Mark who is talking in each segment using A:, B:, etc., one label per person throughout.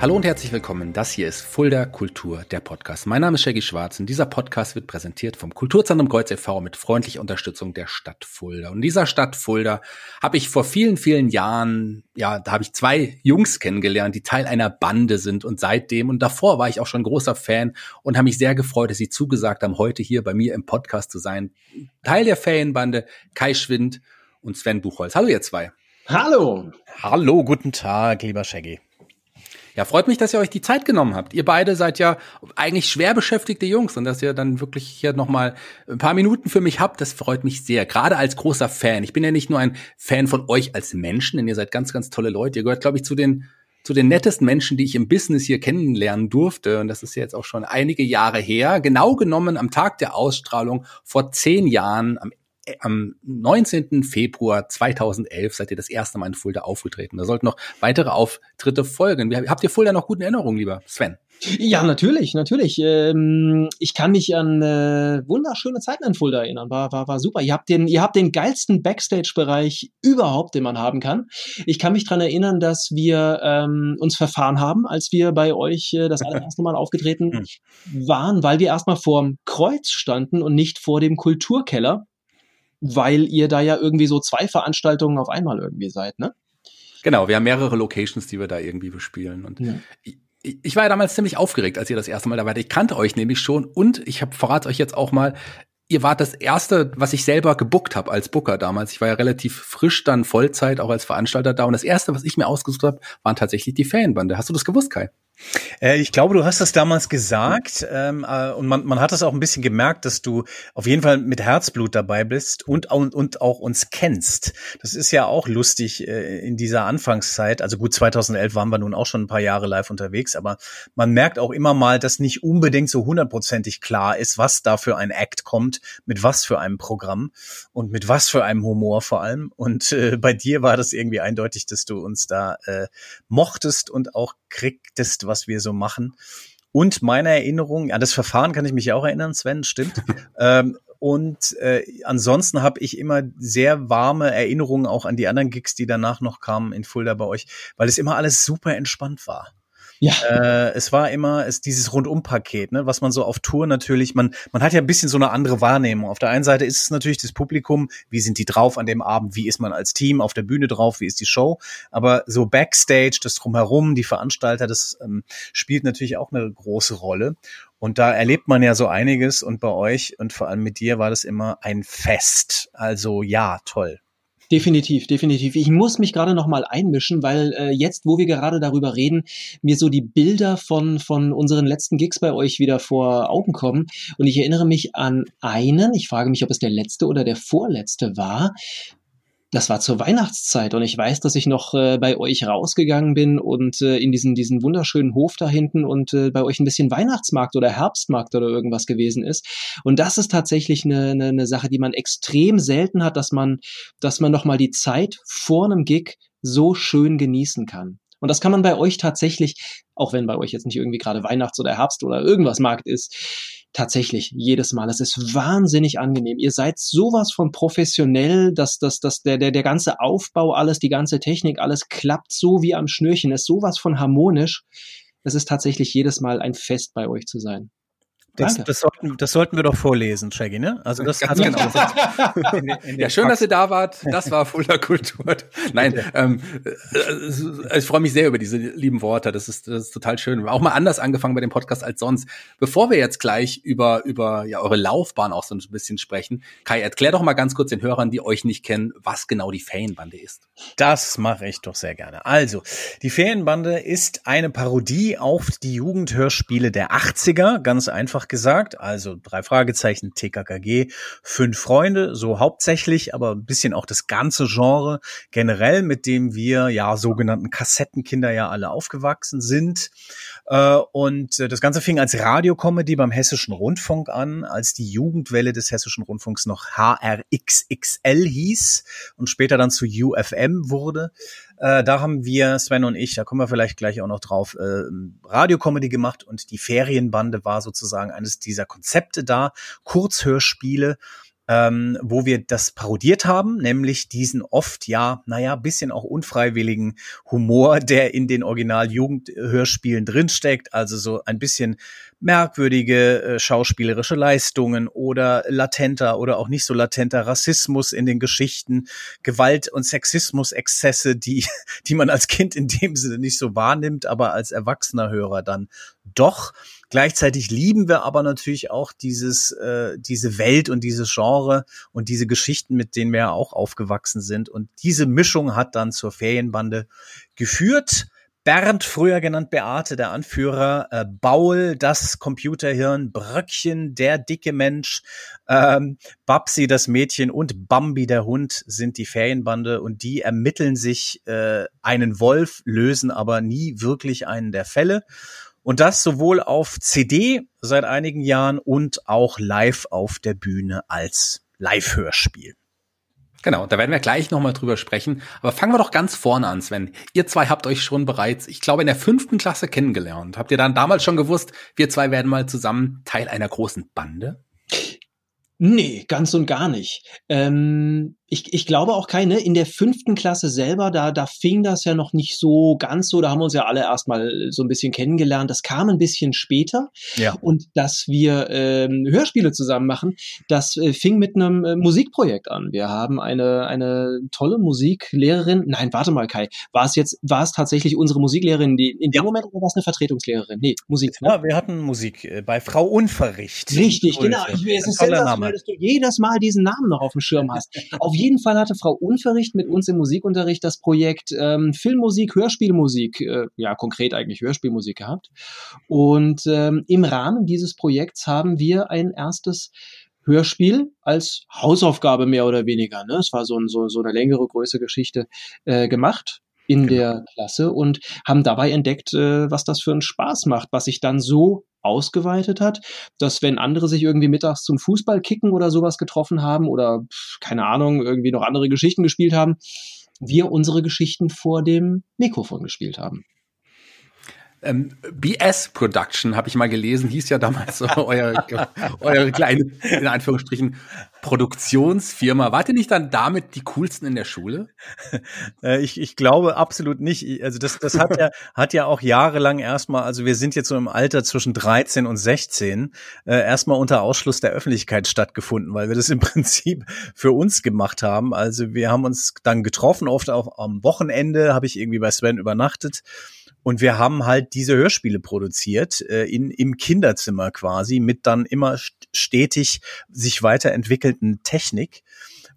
A: Hallo und herzlich willkommen. Das hier ist Fulda Kultur, der Podcast. Mein Name ist Shaggy Schwarz und dieser Podcast wird präsentiert vom Kulturzentrum Kreuz e.V. mit freundlicher Unterstützung der Stadt Fulda. Und in dieser Stadt Fulda habe ich vor vielen, vielen Jahren, ja, da habe ich zwei Jungs kennengelernt, die Teil einer Bande sind und seitdem und davor war ich auch schon großer Fan und habe mich sehr gefreut, dass sie zugesagt haben, heute hier bei mir im Podcast zu sein. Teil der Ferienbande Kai Schwind und Sven Buchholz. Hallo ihr zwei.
B: Hallo.
C: Hallo, guten Tag, lieber Shaggy.
A: Ja, freut mich, dass ihr euch die Zeit genommen habt. Ihr beide seid ja eigentlich schwer beschäftigte Jungs und dass ihr dann wirklich hier nochmal ein paar Minuten für mich habt, das freut mich sehr. Gerade als großer Fan. Ich bin ja nicht nur ein Fan von euch als Menschen, denn ihr seid ganz, ganz tolle Leute. Ihr gehört, glaube ich, zu den zu den nettesten Menschen, die ich im Business hier kennenlernen durfte. Und das ist jetzt auch schon einige Jahre her. Genau genommen am Tag der Ausstrahlung vor zehn Jahren, am am 19. Februar 2011 seid ihr das erste Mal in Fulda aufgetreten. Da sollten noch weitere Auftritte folgen. Habt ihr Fulda noch guten Erinnerungen, lieber Sven?
B: Ja, natürlich, natürlich. Ähm, ich kann mich an äh, wunderschöne Zeiten in Fulda erinnern. War, war, war super. Ihr habt den, ihr habt den geilsten Backstage-Bereich überhaupt, den man haben kann. Ich kann mich dran erinnern, dass wir ähm, uns verfahren haben, als wir bei euch äh, das allererste Mal aufgetreten hm. waren, weil wir erstmal vorm Kreuz standen und nicht vor dem Kulturkeller weil ihr da ja irgendwie so zwei Veranstaltungen auf einmal irgendwie seid, ne?
A: Genau, wir haben mehrere Locations, die wir da irgendwie bespielen. Und ja. ich, ich war ja damals ziemlich aufgeregt, als ihr das erste Mal da wart. Ich kannte euch nämlich schon und ich habe verrate euch jetzt auch mal, ihr wart das erste, was ich selber gebuckt habe als Booker damals. Ich war ja relativ frisch dann Vollzeit auch als Veranstalter da und das erste, was ich mir ausgesucht habe, waren tatsächlich die Fanbande. Hast du das gewusst, Kai?
C: Äh, ich glaube, du hast das damals gesagt ähm, äh, und man, man hat das auch ein bisschen gemerkt, dass du auf jeden Fall mit Herzblut dabei bist und, und, und auch uns kennst. Das ist ja auch lustig äh, in dieser Anfangszeit. Also gut, 2011 waren wir nun auch schon ein paar Jahre live unterwegs, aber man merkt auch immer mal, dass nicht unbedingt so hundertprozentig klar ist, was da für ein Act kommt, mit was für einem Programm und mit was für einem Humor vor allem. Und äh, bei dir war das irgendwie eindeutig, dass du uns da äh, mochtest und auch kriegtest, was wir so machen. Und meine Erinnerung, an das Verfahren kann ich mich auch erinnern, Sven, stimmt. ähm, und äh, ansonsten habe ich immer sehr warme Erinnerungen auch an die anderen Gigs, die danach noch kamen in Fulda bei euch, weil es immer alles super entspannt war. Ja. Äh, es war immer es dieses Rundumpaket, ne, was man so auf Tour natürlich, man, man hat ja ein bisschen so eine andere Wahrnehmung. Auf der einen Seite ist es natürlich das Publikum, wie sind die drauf an dem Abend, wie ist man als Team auf der Bühne drauf, wie ist die Show. Aber so Backstage, das drumherum, die Veranstalter, das ähm, spielt natürlich auch eine große Rolle. Und da erlebt man ja so einiges und bei euch und vor allem mit dir war das immer ein Fest. Also ja, toll.
B: Definitiv, definitiv. Ich muss mich gerade noch mal einmischen, weil äh, jetzt, wo wir gerade darüber reden, mir so die Bilder von von unseren letzten Gigs bei euch wieder vor Augen kommen und ich erinnere mich an einen. Ich frage mich, ob es der letzte oder der vorletzte war das war zur Weihnachtszeit und ich weiß, dass ich noch äh, bei euch rausgegangen bin und äh, in diesen, diesen wunderschönen Hof da hinten und äh, bei euch ein bisschen Weihnachtsmarkt oder Herbstmarkt oder irgendwas gewesen ist. Und das ist tatsächlich eine, eine, eine Sache, die man extrem selten hat, dass man, dass man nochmal die Zeit vor einem Gig so schön genießen kann. Und das kann man bei euch tatsächlich, auch wenn bei euch jetzt nicht irgendwie gerade Weihnachts- oder Herbst oder irgendwas Markt ist, tatsächlich jedes Mal. Es ist wahnsinnig angenehm. Ihr seid sowas von professionell, dass, dass, dass der, der, der ganze Aufbau, alles, die ganze Technik, alles klappt so wie am Schnürchen. Es ist sowas von harmonisch. Es ist tatsächlich jedes Mal ein Fest bei euch zu sein.
C: Das, das, sollten, das sollten wir doch vorlesen, Shaggy, ne?
A: Also das Ganz genau. in, in ja, schön, Praxis. dass ihr da wart. Das war Fulda Kultur. Nein, ähm, äh, ich freue mich sehr über diese lieben Worte. Das ist, das ist total schön. Auch mal anders angefangen bei dem Podcast als sonst. Bevor wir jetzt gleich über, über ja, eure Laufbahn auch so ein bisschen sprechen, Kai, erklär doch mal ganz kurz den Hörern, die euch nicht kennen, was genau die Ferienbande ist.
C: Das mache ich doch sehr gerne. Also, die Ferienbande ist eine Parodie auf die Jugendhörspiele der 80er, ganz einfach gesagt. Also drei Fragezeichen, TKKG, fünf Freunde, so hauptsächlich, aber ein bisschen auch das ganze Genre generell, mit dem wir ja sogenannten Kassettenkinder ja alle aufgewachsen sind. Äh, und äh, das Ganze fing als Radiocomedy beim Hessischen Rundfunk an, als die Jugendwelle des Hessischen Rundfunks noch HRXXL hieß und später dann zu UFM wurde. Äh, da haben wir, Sven und ich, da kommen wir vielleicht gleich auch noch drauf, äh, Radiocomedy gemacht und die Ferienbande war sozusagen eines dieser Konzepte da, Kurzhörspiele ähm, wo wir das parodiert haben, nämlich diesen oft ja, naja, bisschen auch unfreiwilligen Humor, der in den Original-Jugendhörspielen drinsteckt, also so ein bisschen merkwürdige äh, schauspielerische Leistungen oder latenter oder auch nicht so latenter Rassismus in den Geschichten, Gewalt und Sexismus-Exzesse, die, die man als Kind in dem Sinne nicht so wahrnimmt, aber als erwachsener Hörer dann doch. Gleichzeitig lieben wir aber natürlich auch dieses, äh, diese Welt und dieses Genre und diese Geschichten, mit denen wir ja auch aufgewachsen sind. Und diese Mischung hat dann zur Ferienbande geführt. Bernd, früher genannt Beate, der Anführer, äh, Baul, das Computerhirn, Bröckchen, der dicke Mensch, ähm, Babsi, das Mädchen und Bambi, der Hund, sind die Ferienbande und die ermitteln sich äh, einen Wolf, lösen aber nie wirklich einen der Fälle. Und das sowohl auf CD seit einigen Jahren und auch live auf der Bühne als Live-Hörspiel.
A: Genau, da werden wir gleich nochmal drüber sprechen. Aber fangen wir doch ganz vorne an, Sven. Ihr zwei habt euch schon bereits, ich glaube, in der fünften Klasse kennengelernt. Habt ihr dann damals schon gewusst, wir zwei werden mal zusammen Teil einer großen Bande?
B: Nee, ganz und gar nicht. Ähm, ich, ich glaube auch keine. In der fünften Klasse selber, da, da fing das ja noch nicht so ganz so. Da haben wir uns ja alle erstmal so ein bisschen kennengelernt. Das kam ein bisschen später.
C: Ja.
B: Und dass wir ähm, Hörspiele zusammen machen, das äh, fing mit einem äh, Musikprojekt an. Wir haben eine, eine tolle Musiklehrerin. Nein, warte mal, Kai. War es jetzt, war es tatsächlich unsere Musiklehrerin, die in dem
C: Ja.
B: Moment oder war es eine Vertretungslehrerin? Nee, Musik. Ne?
C: Ja, wir hatten Musik äh, bei Frau Unverricht.
B: Richtig, genau. Ich, es ist sensationell, dass du jedes Mal diesen Namen noch auf dem Schirm hast. auf jeden Fall hatte Frau Unverricht mit uns im Musikunterricht das Projekt ähm, Filmmusik, Hörspielmusik, äh, ja konkret eigentlich Hörspielmusik gehabt. Und ähm, im Rahmen dieses Projekts haben wir ein erstes Hörspiel als Hausaufgabe mehr oder weniger. Ne? Es war so, ein, so, so eine längere, größere Geschichte äh, gemacht in
C: Genau.
B: der Klasse und haben dabei entdeckt, äh, was das für einen Spaß macht, was sich dann so ausgeweitet hat, dass wenn andere sich irgendwie mittags zum Fußball kicken oder sowas getroffen haben oder keine Ahnung, irgendwie noch andere Geschichten gespielt haben, wir unsere Geschichten vor dem Mikrofon gespielt haben.
A: Ähm, BS Production, habe ich mal gelesen, hieß ja damals so euer, eure kleine, in Anführungsstrichen, Produktionsfirma. Wart ihr nicht dann damit die coolsten in der Schule?
C: Äh, ich, ich glaube absolut nicht. Ich- Also das, das hat ja, hat ja auch jahrelang erstmal, also wir sind jetzt so im Alter zwischen 13 und 16, äh, erstmal unter Ausschluss der Öffentlichkeit stattgefunden, weil wir das im Prinzip für uns gemacht haben. Also wir haben uns dann getroffen, oft auch am Wochenende habe ich irgendwie bei Sven übernachtet. Und wir haben halt diese Hörspiele produziert, äh, in, im Kinderzimmer quasi, mit dann immer st- stetig sich weiterentwickelnden Technik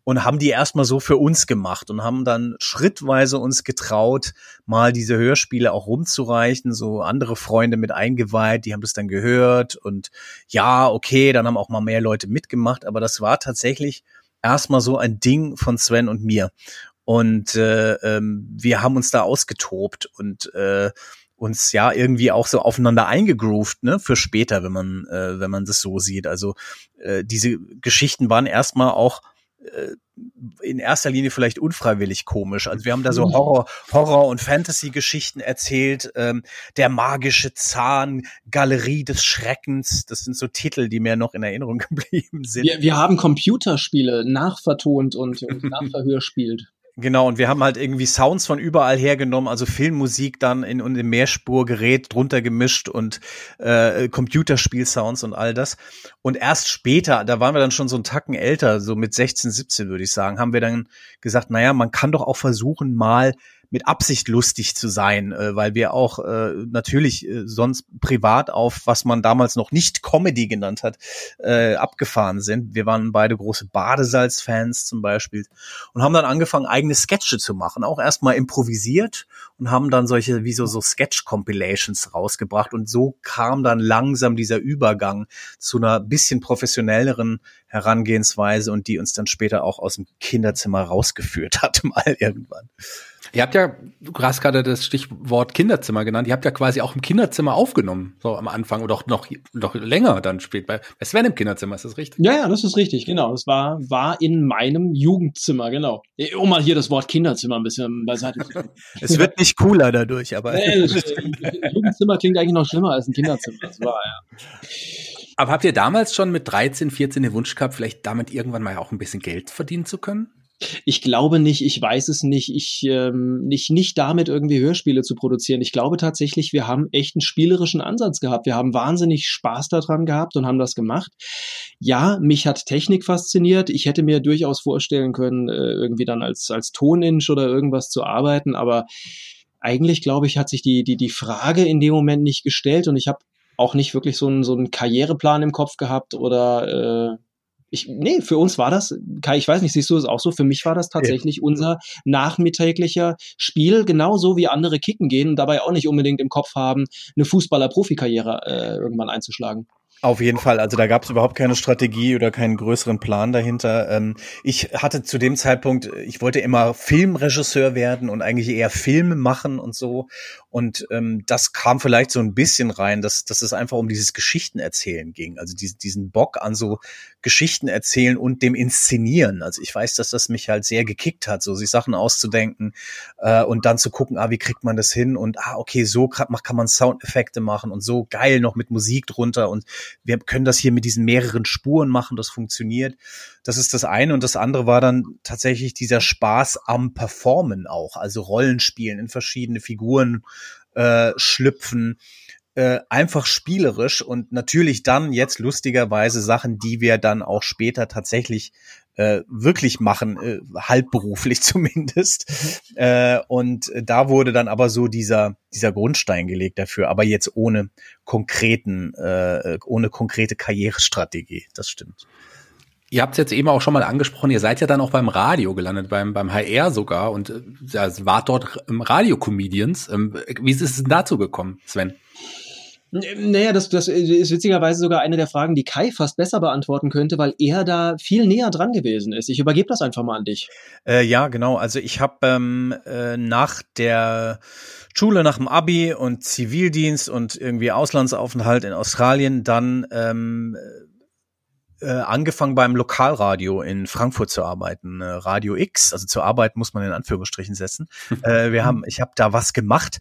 C: und haben die erstmal so für uns gemacht und haben dann schrittweise uns getraut, mal diese Hörspiele auch rumzureichen, so andere Freunde mit eingeweiht, die haben das dann gehört und ja, okay, dann haben auch mal mehr Leute mitgemacht, aber das war tatsächlich erstmal so ein Ding von Sven und mir. Und äh, ähm, wir haben uns da ausgetobt und äh, uns ja irgendwie auch so aufeinander eingegroovt, ne, für später, wenn man, äh, wenn man das so sieht. Also äh, diese Geschichten waren erstmal auch äh, in erster Linie vielleicht unfreiwillig komisch. Also wir haben da so Horror, Horror und Fantasy-Geschichten erzählt. Ähm, der magische Zahn, Galerie des Schreckens. Das sind so Titel, die mir noch in Erinnerung geblieben sind.
B: Wir, wir haben Computerspiele nachvertont und, und nachverhörspielt.
C: Genau, und wir haben halt irgendwie Sounds von überall hergenommen, also Filmmusik dann in, in dem Mehrspurgerät drunter gemischt und äh, Computerspiel-Sounds und all das. Und erst später, da waren wir dann schon so einen Tacken älter, so mit 16, 17 würde ich sagen, haben wir dann gesagt, naja, man kann doch auch versuchen, mal mit Absicht lustig zu sein, äh, weil wir auch äh, natürlich äh, sonst privat auf, was man damals noch nicht Comedy genannt hat, äh, abgefahren sind. Wir waren beide große Badesalz-Fans zum Beispiel und haben dann angefangen, eigene Sketche zu machen, auch erstmal improvisiert und haben dann solche wie so, so Sketch-Compilations rausgebracht und so kam dann langsam dieser Übergang zu einer bisschen professionelleren Herangehensweise und die uns dann später auch aus dem Kinderzimmer rausgeführt hat mal irgendwann.
A: Ihr habt ja, du hast gerade das Stichwort Kinderzimmer genannt, ihr habt ja quasi auch im Kinderzimmer aufgenommen, so am Anfang oder auch noch, noch länger dann spät. Bei, Sven im Kinderzimmer, ist das richtig?
B: Ja, ja, das ist richtig, genau. Das war, war in meinem Jugendzimmer, genau. Um mal hier das Wort Kinderzimmer ein bisschen beiseite zu.
C: Es wird nicht cooler dadurch, aber
B: Nee, das, äh, Jugendzimmer klingt eigentlich noch schlimmer als ein Kinderzimmer. Das war, ja.
A: Aber habt ihr damals schon mit 13, 14 den Wunsch gehabt, vielleicht damit irgendwann mal auch ein bisschen Geld verdienen zu können?
B: Ich glaube nicht, ich weiß es nicht, ich ähm, nicht, nicht damit irgendwie Hörspiele zu produzieren. Ich glaube tatsächlich, wir haben echt einen spielerischen Ansatz gehabt. Wir haben wahnsinnig Spaß daran gehabt und haben das gemacht. Ja, mich hat Technik fasziniert. Ich hätte mir durchaus vorstellen können, äh, irgendwie dann als, als Toninch oder irgendwas zu arbeiten, aber eigentlich, glaube ich, hat sich die, die, die Frage in dem Moment nicht gestellt und ich habe auch nicht wirklich so einen, so einen Karriereplan im Kopf gehabt oder äh, ich, nee, für uns war das, Kai, ich weiß nicht, siehst du es auch so? Für mich war das tatsächlich ja. unser nachmittäglicher Spiel, genauso wie andere kicken gehen und dabei auch nicht unbedingt im Kopf haben, eine Fußballer-Profikarriere äh, irgendwann einzuschlagen.
C: Auf jeden Fall. Also da gab es überhaupt keine Strategie oder keinen größeren Plan dahinter. Ähm, ich hatte zu dem Zeitpunkt, ich wollte immer Filmregisseur werden und eigentlich eher Filme machen und so. Und ähm, das kam vielleicht so ein bisschen rein, dass, dass es einfach um dieses Geschichtenerzählen ging. Also diesen, diesen Bock an so Geschichten erzählen und dem Inszenieren. Also ich weiß, dass das mich halt sehr gekickt hat, so sich Sachen auszudenken äh, und dann zu gucken, ah, wie kriegt man das hin? Und ah, okay, so kann man Soundeffekte machen und so geil noch mit Musik drunter und wir können das hier mit diesen mehreren Spuren machen, das funktioniert. Das ist das eine. Und das andere war dann tatsächlich dieser Spaß am Performen auch, also Rollenspielen in verschiedene Figuren äh, schlüpfen. Äh, einfach spielerisch und natürlich dann jetzt lustigerweise Sachen, die wir dann auch später tatsächlich äh, wirklich machen, äh, halbberuflich zumindest. Mhm. Äh, und da wurde dann aber so dieser, dieser Grundstein gelegt dafür, aber jetzt ohne konkreten, äh, ohne konkrete Karrierestrategie. Das stimmt.
A: Ihr habt es jetzt eben auch schon mal angesprochen, ihr seid ja dann auch beim Radio gelandet, beim, beim HR sogar und äh, ja, wart dort im Radio-Comedians. Ähm, wie ist es denn dazu gekommen, Sven?
B: Naja, das, das ist witzigerweise sogar eine der Fragen, die Kai fast besser beantworten könnte, weil er da viel näher dran gewesen ist. Ich übergebe das einfach mal an dich.
C: Äh, ja, genau. Also ich habe ähm, äh, nach der Schule, nach dem Abi und Zivildienst und irgendwie Auslandsaufenthalt in Australien dann ähm, äh, angefangen beim Lokalradio in Frankfurt zu arbeiten, äh, Radio X, also zur Arbeit muss man in Anführungsstrichen setzen. äh, wir haben, ich habe da was gemacht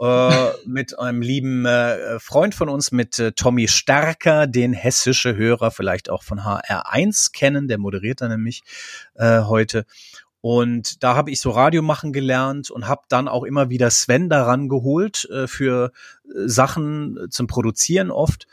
C: äh, mit einem lieben äh, Freund von uns, mit äh, Tommy Stärker, den hessische Hörer vielleicht auch von HR1 kennen, der moderiert da nämlich äh, heute. Und da habe ich so Radio machen gelernt und habe dann auch immer wieder Sven daran geholt für Sachen zum Produzieren oft.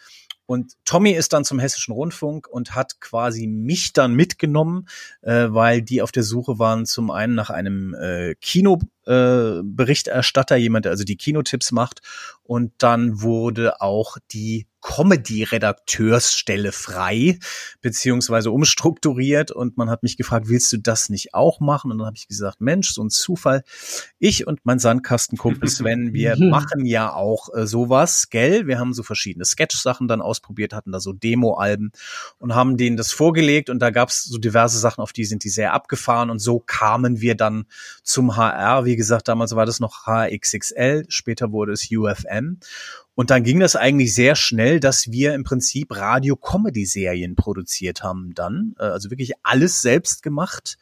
C: Und Tommy ist dann zum Hessischen Rundfunk und hat quasi mich dann mitgenommen, äh, weil die auf der Suche waren zum einen nach einem äh, Kinoberichterstatter, äh, jemand, der also die Kinotipps macht. Und dann wurde auch die Comedy-Redakteursstelle frei, beziehungsweise umstrukturiert. Und man hat mich gefragt, willst du das nicht auch machen? Und dann habe ich gesagt, Mensch, so ein Zufall. Ich und mein Sandkastenkumpel Sven, wir machen ja auch äh, sowas, gell? Wir haben so verschiedene Sketch-Sachen dann ausprobiert, hatten da so Demo-Alben und haben denen das vorgelegt. Und da gab es so diverse Sachen, auf die sind die sehr abgefahren. Und so kamen wir dann zum HR. Wie gesagt, damals war das noch HXXL, später wurde es UFM. Und dann ging das eigentlich sehr schnell, dass wir im Prinzip Radio-Comedy-Serien produziert haben dann. Äh, also wirklich alles selbst gemacht.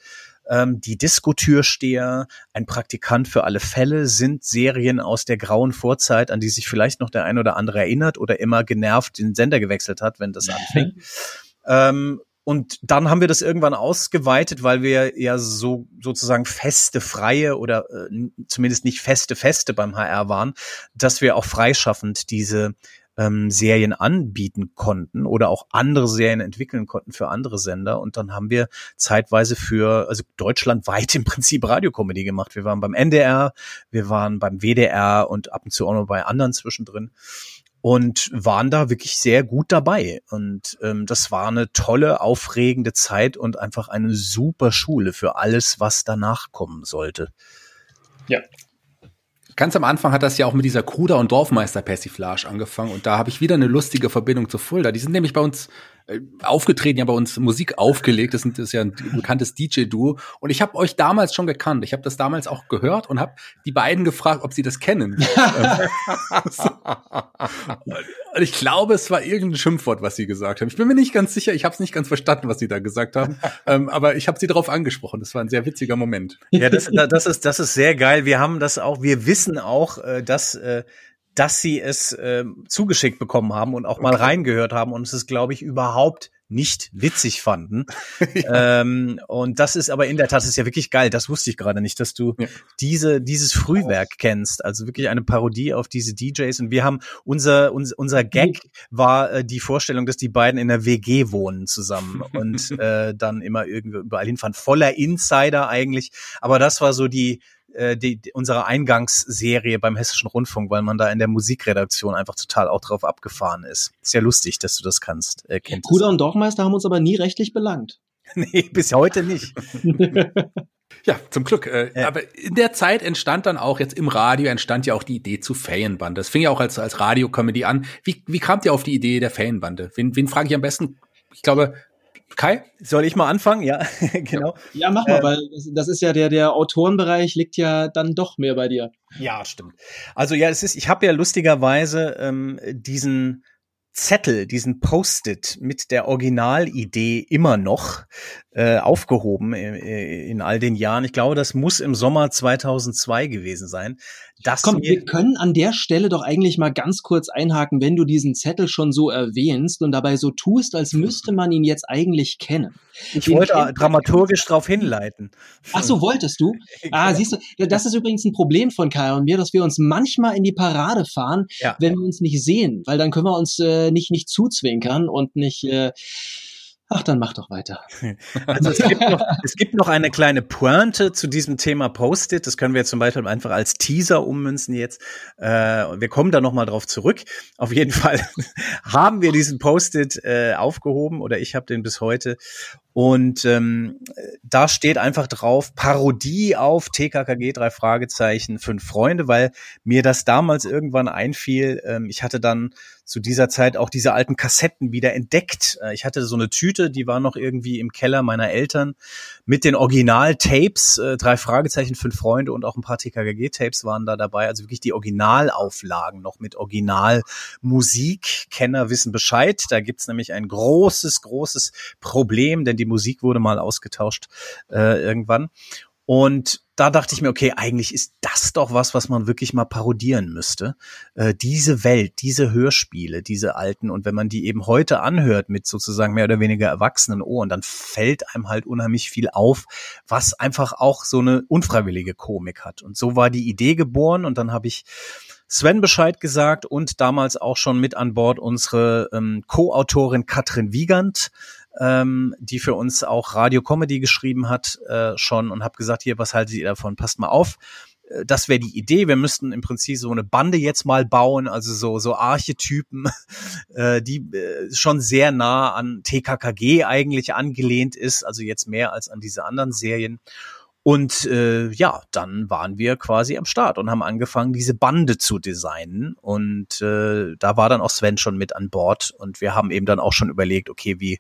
C: Ähm, die Diskotürsteher, ein Praktikant für alle Fälle sind Serien aus der grauen Vorzeit, an die sich vielleicht noch der ein oder andere erinnert oder immer genervt den Sender gewechselt hat, wenn das anfing. ähm, und dann haben wir das irgendwann ausgeweitet, weil wir ja so sozusagen feste freie oder äh, zumindest nicht feste feste beim HR waren, dass wir auch freischaffend diese ähm, Serien anbieten konnten oder auch andere Serien entwickeln konnten für andere Sender. Und dann haben wir zeitweise für, also deutschlandweit im Prinzip Radiokomödie gemacht. Wir waren beim NDR, wir waren beim WDR und ab und zu auch noch bei anderen zwischendrin und waren da wirklich sehr gut dabei. Und ähm, das war eine tolle, aufregende Zeit und einfach eine super Schule für alles, was danach kommen sollte.
A: Ja. Ganz am Anfang hat das ja auch mit dieser Kruder- und Dorfmeister-Persiflage angefangen und da habe ich wieder eine lustige Verbindung zu Fulda. Die sind nämlich bei uns aufgetreten, ja bei uns Musik aufgelegt. Das, sind, das ist ja ein bekanntes DJ-Duo. Und ich habe euch damals schon gekannt. Ich habe das damals auch gehört und habe die beiden gefragt, ob sie das kennen. und ich glaube, es war irgendein Schimpfwort, was sie gesagt haben. Ich bin mir nicht ganz sicher. Ich habe es nicht ganz verstanden, was sie da gesagt haben. ähm, aber ich habe sie darauf angesprochen. Das war ein sehr witziger Moment.
C: Ja, das, das ist das ist sehr geil. Wir haben das auch. Wir wissen auch, äh, dass äh, dass sie es äh, zugeschickt bekommen haben und auch mal reingehört haben und es ist, glaube ich, überhaupt nicht witzig fanden. ja. ähm, und das ist aber in der Tat, ist ja wirklich geil. Das wusste ich gerade nicht, dass du ja. diese, dieses Frühwerk oh. kennst. Also wirklich eine Parodie auf diese DJs. Und wir haben unser, unser, unser Gag war äh, die Vorstellung, dass die beiden in der WG wohnen zusammen und äh, dann immer irgendwie überall hinfahren. Voller Insider eigentlich. Aber das war so die, äh, die, die, unsere Eingangsserie beim Hessischen Rundfunk, weil man da in der Musikredaktion einfach total auch drauf abgefahren ist. Ist ja lustig, dass du das kannst. Äh, kennst
B: Bruder und Dorfmeister haben uns aber nie rechtlich belangt.
C: nee, bis heute nicht.
A: Ja, zum Glück. Äh. Aber in der Zeit entstand dann auch, jetzt im Radio entstand ja auch die Idee zu Ferienbande. Das fing ja auch als, als Radiocomedy an. Wie, wie kamt ihr auf die Idee der Ferienbande? Wen, wen frage ich am besten? Ich glaube, Kai?
C: Soll ich mal anfangen? Ja, genau.
B: Ja, mach mal, ähm, weil das, ist ja der, der Autorenbereich liegt ja dann doch mehr bei dir.
C: Ja, stimmt. Also ja, es ist, ich habe ja lustigerweise ähm, diesen Zettel, diesen Post-it mit der Originalidee immer noch äh, aufgehoben in, äh, in all den Jahren. Ich glaube, das muss im Sommer 2002 gewesen sein.
B: Das Komm, wir können an der Stelle doch eigentlich mal ganz kurz einhaken, wenn du diesen Zettel schon so erwähnst und dabei so tust, als müsste man ihn jetzt eigentlich kennen.
C: Ich Den wollte dramaturgisch darauf hinleiten.
B: Ach so, wolltest du? Ah, genau. siehst du, das ist übrigens ein Problem von Kai und mir, dass wir uns manchmal in die Parade fahren, ja. wenn wir uns nicht sehen, weil dann können wir uns äh, nicht, nicht zuzwinkern und nicht, äh, Ach, dann mach doch weiter.
C: Also es gibt, noch, es gibt noch eine kleine Pointe zu diesem Thema Post-it. Das können wir zum Beispiel einfach als Teaser ummünzen jetzt. Äh, wir kommen da noch mal drauf zurück. Auf jeden Fall haben wir diesen Post-it äh, aufgehoben oder ich habe den bis heute und ähm, da steht einfach drauf Parodie auf TKKG drei Fragezeichen fünf Freunde, weil mir das damals irgendwann einfiel. Ähm, ich hatte dann zu dieser Zeit auch diese alten Kassetten wieder entdeckt. Äh, ich hatte so eine Tüte, die war noch irgendwie im Keller meiner Eltern mit den Original-Tapes. Äh, drei Fragezeichen fünf Freunde und auch ein paar TKKG-Tapes waren da dabei. Also wirklich die Originalauflagen noch mit Originalmusik. Kenner wissen Bescheid. Da gibt's nämlich ein großes, großes Problem, denn die Musik wurde mal ausgetauscht äh, irgendwann. Und da dachte ich mir, okay, eigentlich ist das doch was, was man wirklich mal parodieren müsste. Äh, diese Welt, diese Hörspiele, diese alten, und wenn man die eben heute anhört mit sozusagen mehr oder weniger erwachsenen Ohren, dann fällt einem halt unheimlich viel auf, was einfach auch so eine unfreiwillige Komik hat. Und so war die Idee geboren und dann habe ich Sven Bescheid gesagt und damals auch schon mit an Bord unsere ähm, Co-Autorin Katrin Wiegand, ähm, die für uns auch Radio Comedy geschrieben hat äh, schon und habe gesagt, hier, was haltet ihr davon? Passt mal auf. Äh, das wäre die Idee. Wir müssten im Prinzip so eine Bande jetzt mal bauen, also so so Archetypen, äh, die äh, schon sehr nah an TKKG eigentlich angelehnt ist, also jetzt mehr als an diese anderen Serien. Und äh, ja, dann waren wir quasi am Start und haben angefangen, diese Bande zu designen. Und äh, da war dann auch Sven schon mit an Bord. Und wir haben eben dann auch schon überlegt, okay, wie